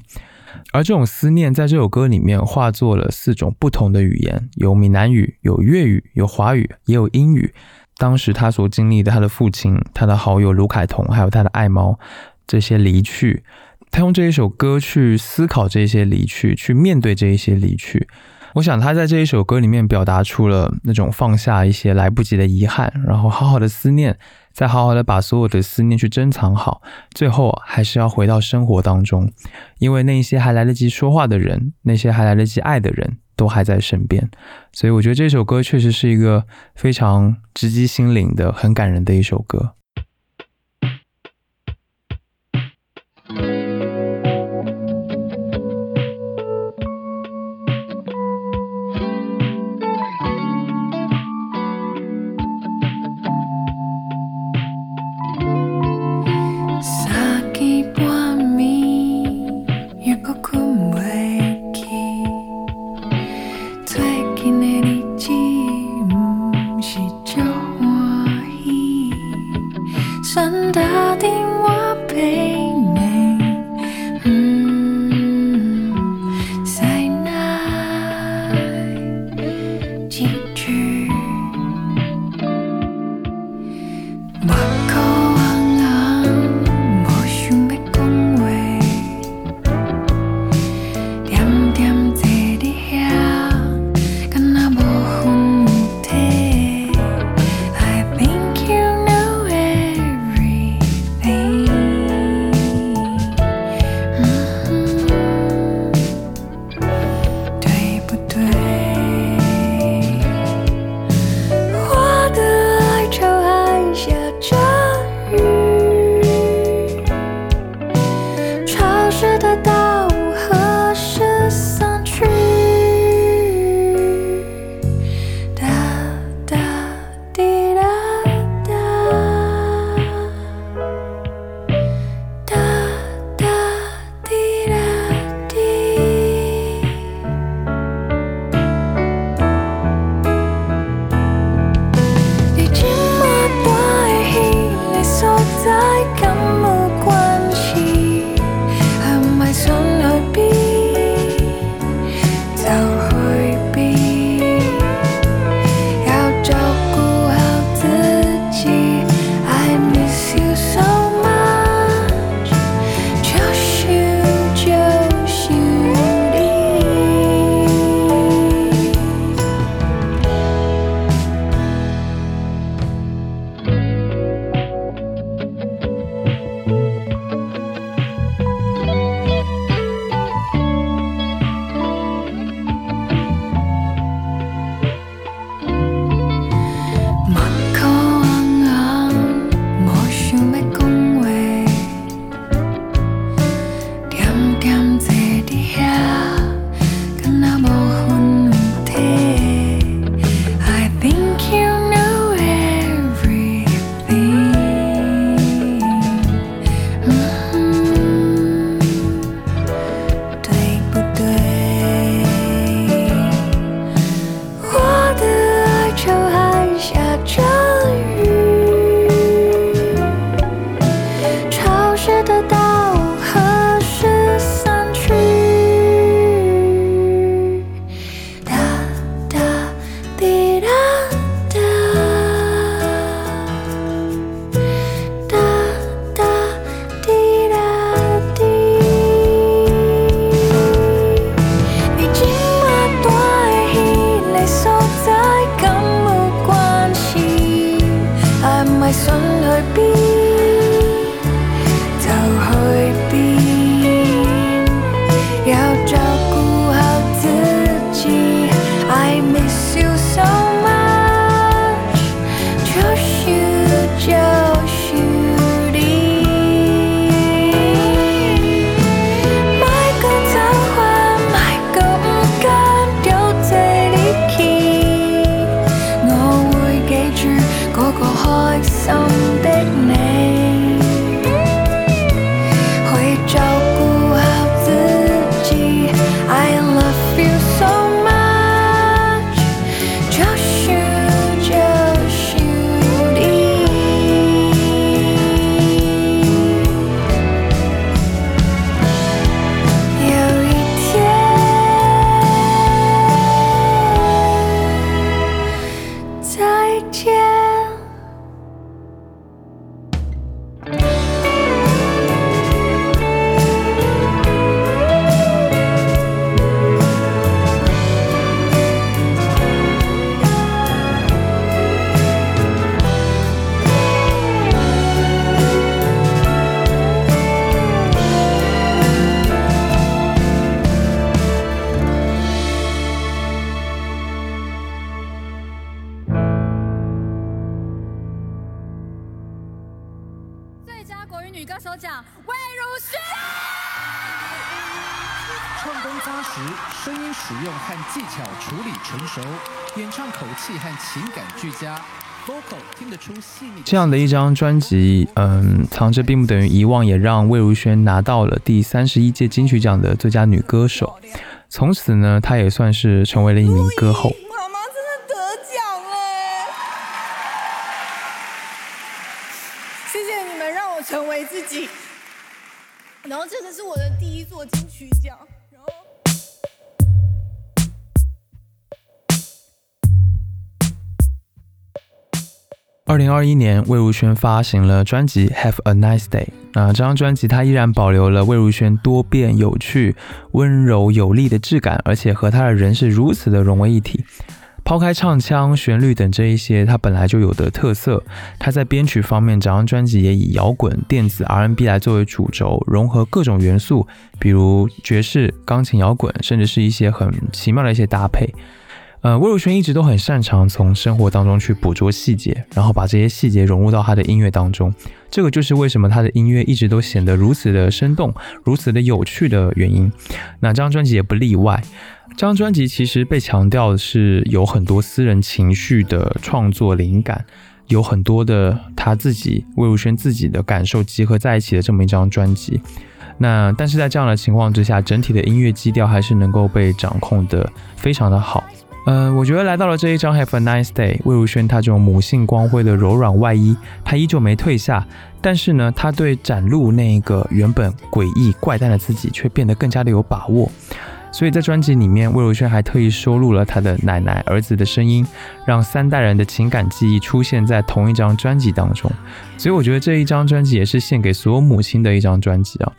而这种思念在这首歌里面化作了四种不同的语言，有闽南语，有粤语，有华语，也有英语。当时他所经历的，他的父亲、他的好友卢凯彤，还有他的爱猫，这些离去，他用这一首歌去思考这些离去，去面对这一些离去。我想他在这一首歌里面表达出了那种放下一些来不及的遗憾，然后好好的思念，再好好的把所有的思念去珍藏好，最后还是要回到生活当中，因为那些还来得及说话的人，那些还来得及爱的人。都还在身边，所以我觉得这首歌确实是一个非常直击心灵的、很感人的一首歌。这样的一张专辑，嗯，藏着并不等于遗忘，也让魏如萱拿到了第三十一届金曲奖的最佳女歌手。从此呢，她也算是成为了一名歌后。妈妈真的得奖了！谢谢你们让我成为自己。然后这个是我的第一座金曲奖，二零二一年，魏如萱发行了专辑《Have a Nice Day》。那这张专辑，它依然保留了魏如萱多变、有趣、温柔有力的质感，而且和她的人是如此的融为一体。抛开唱腔、旋律等这一些它本来就有的特色，它在编曲方面，整张专辑也以摇滚、电子、R&B 来作为主轴，融合各种元素，比如爵士、钢琴、摇滚，甚至是一些很奇妙的一些搭配。呃，魏如萱一直都很擅长从生活当中去捕捉细节，然后把这些细节融入到她的音乐当中。这个就是为什么她的音乐一直都显得如此的生动、如此的有趣的原因。那这张专辑也不例外。这张专辑其实被强调的是有很多私人情绪的创作灵感，有很多的她自己魏如萱自己的感受集合在一起的这么一张专辑。那但是在这样的情况之下，整体的音乐基调还是能够被掌控的非常的好。嗯，我觉得来到了这一张《Have a Nice Day》，魏如萱她这种母性光辉的柔软外衣，她依旧没退下。但是呢，她对展露那个原本诡异怪诞的自己，却变得更加的有把握。所以在专辑里面，魏如萱还特意收录了她的奶奶、儿子的声音，让三代人的情感记忆出现在同一张专辑当中。所以我觉得这一张专辑也是献给所有母亲的一张专辑啊。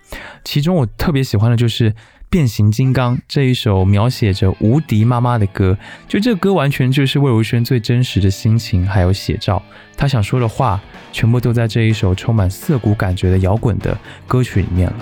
其中我特别喜欢的就是。变形金刚这一首描写着无敌妈妈的歌，就这歌完全就是魏如萱最真实的心情，还有写照。她想说的话，全部都在这一首充满涩谷感觉的摇滚的歌曲里面了。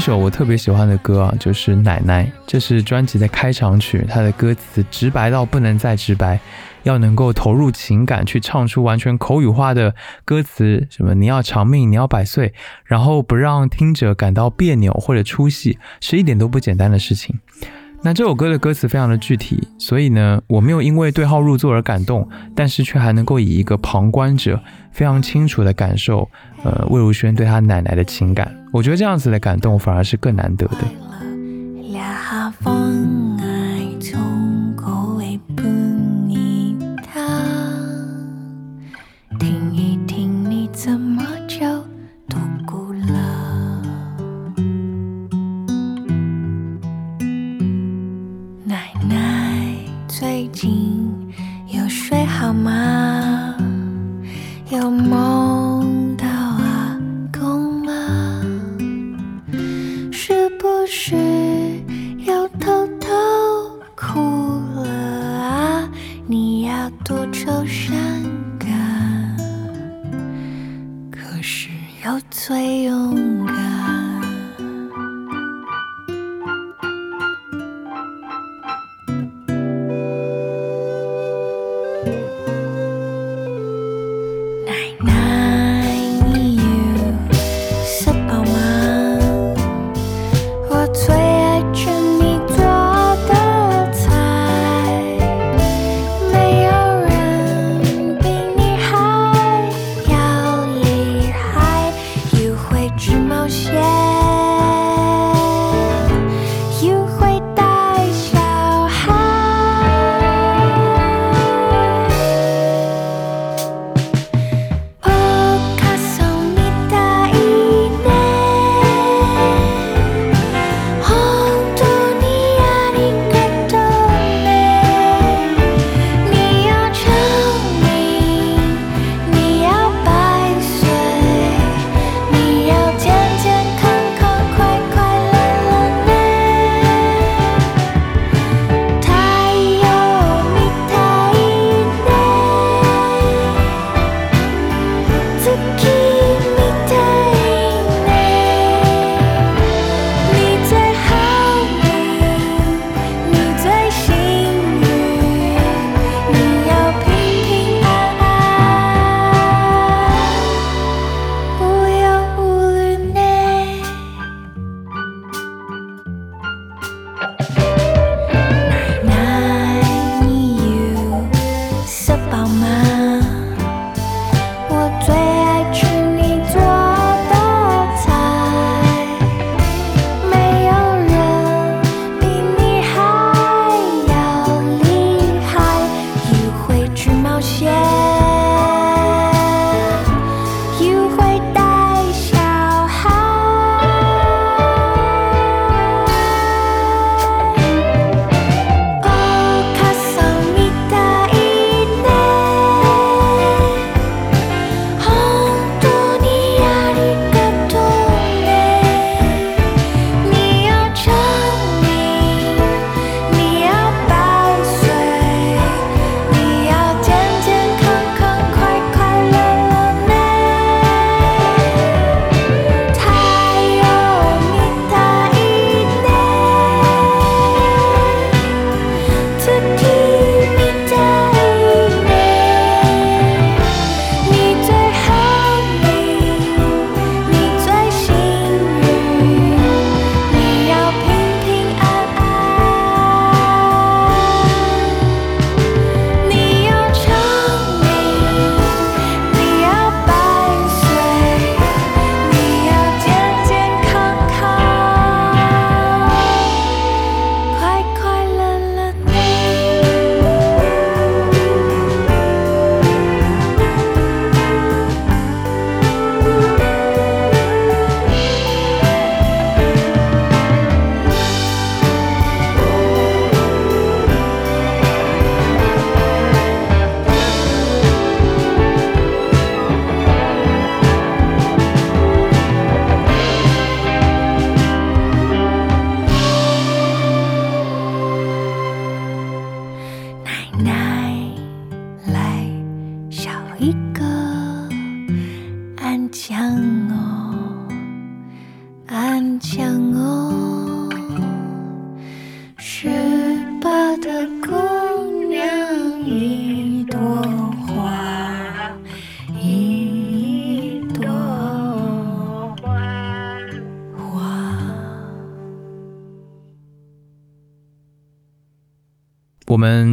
一首我特别喜欢的歌啊，就是《奶奶》，这是专辑的开场曲，它的歌词直白到不能再直白，要能够投入情感去唱出完全口语化的歌词，什么你要长命，你要百岁，然后不让听者感到别扭或者出戏，是一点都不简单的事情。那这首歌的歌词非常的具体，所以呢，我没有因为对号入座而感动，但是却还能够以一个旁观者非常清楚的感受，呃，魏如萱对她奶奶的情感。我觉得这样子的感动反而是更难得的。听一听你怎么就最近有睡好吗？有梦到阿公吗？是不是又偷偷哭了啊？你要多愁善感，可是又最勇敢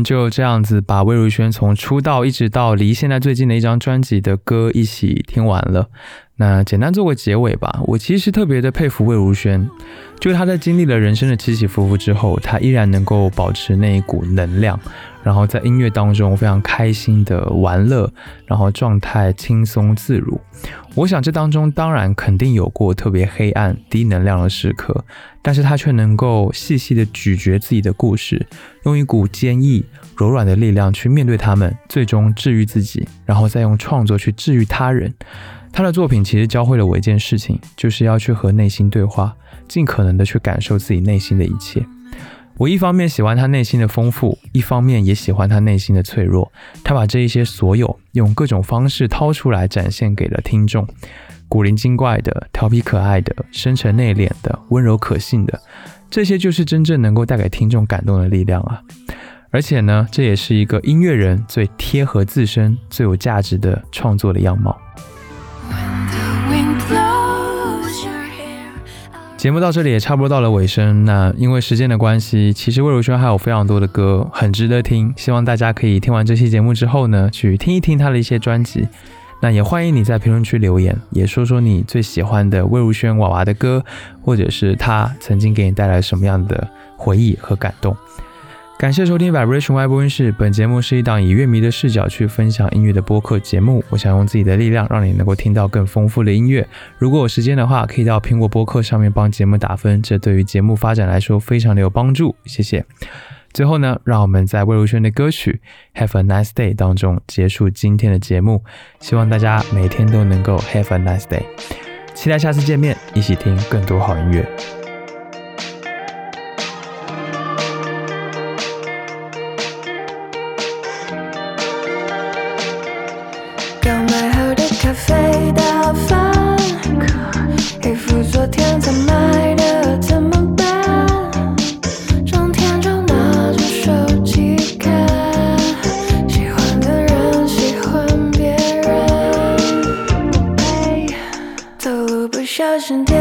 就这样子把魏如萱从出道一直到离现在最近的一张专辑的歌一起听完了。那简单做个结尾吧。我其实特别的佩服魏如萱，就是他在经历了人生的起起伏伏之后，他依然能够保持那一股能量，然后在音乐当中非常开心的玩乐，然后状态轻松自如。我想这当中当然肯定有过特别黑暗、低能量的时刻，但是他却能够细细的咀嚼自己的故事，用一股坚毅、柔软的力量去面对他们，最终治愈自己，然后再用创作去治愈他人。他的作品其实教会了我一件事情，就是要去和内心对话，尽可能的去感受自己内心的一切。我一方面喜欢他内心的丰富，一方面也喜欢他内心的脆弱。他把这一些所有用各种方式掏出来，展现给了听众。古灵精怪的、调皮可爱的、深沉内敛的、温柔可信的，这些就是真正能够带给听众感动的力量啊！而且呢，这也是一个音乐人最贴合自身、最有价值的创作的样貌。节目到这里也差不多到了尾声。那因为时间的关系，其实魏如萱还有非常多的歌很值得听，希望大家可以听完这期节目之后呢，去听一听她的一些专辑。那也欢迎你在评论区留言，也说说你最喜欢的魏如萱娃娃的歌，或者是她曾经给你带来什么样的回忆和感动。感谢收听 Vibration Y 播音室。本节目是一档以乐迷的视角去分享音乐的播客节目。我想用自己的力量，让你能够听到更丰富的音乐。如果有时间的话，可以到苹果播客上面帮节目打分，这对于节目发展来说非常的有帮助。谢谢。最后呢，让我们在魏如萱的歌曲《Have a Nice Day》当中结束今天的节目。希望大家每天都能够 Have a Nice Day。期待下次见面，一起听更多好音乐。passion.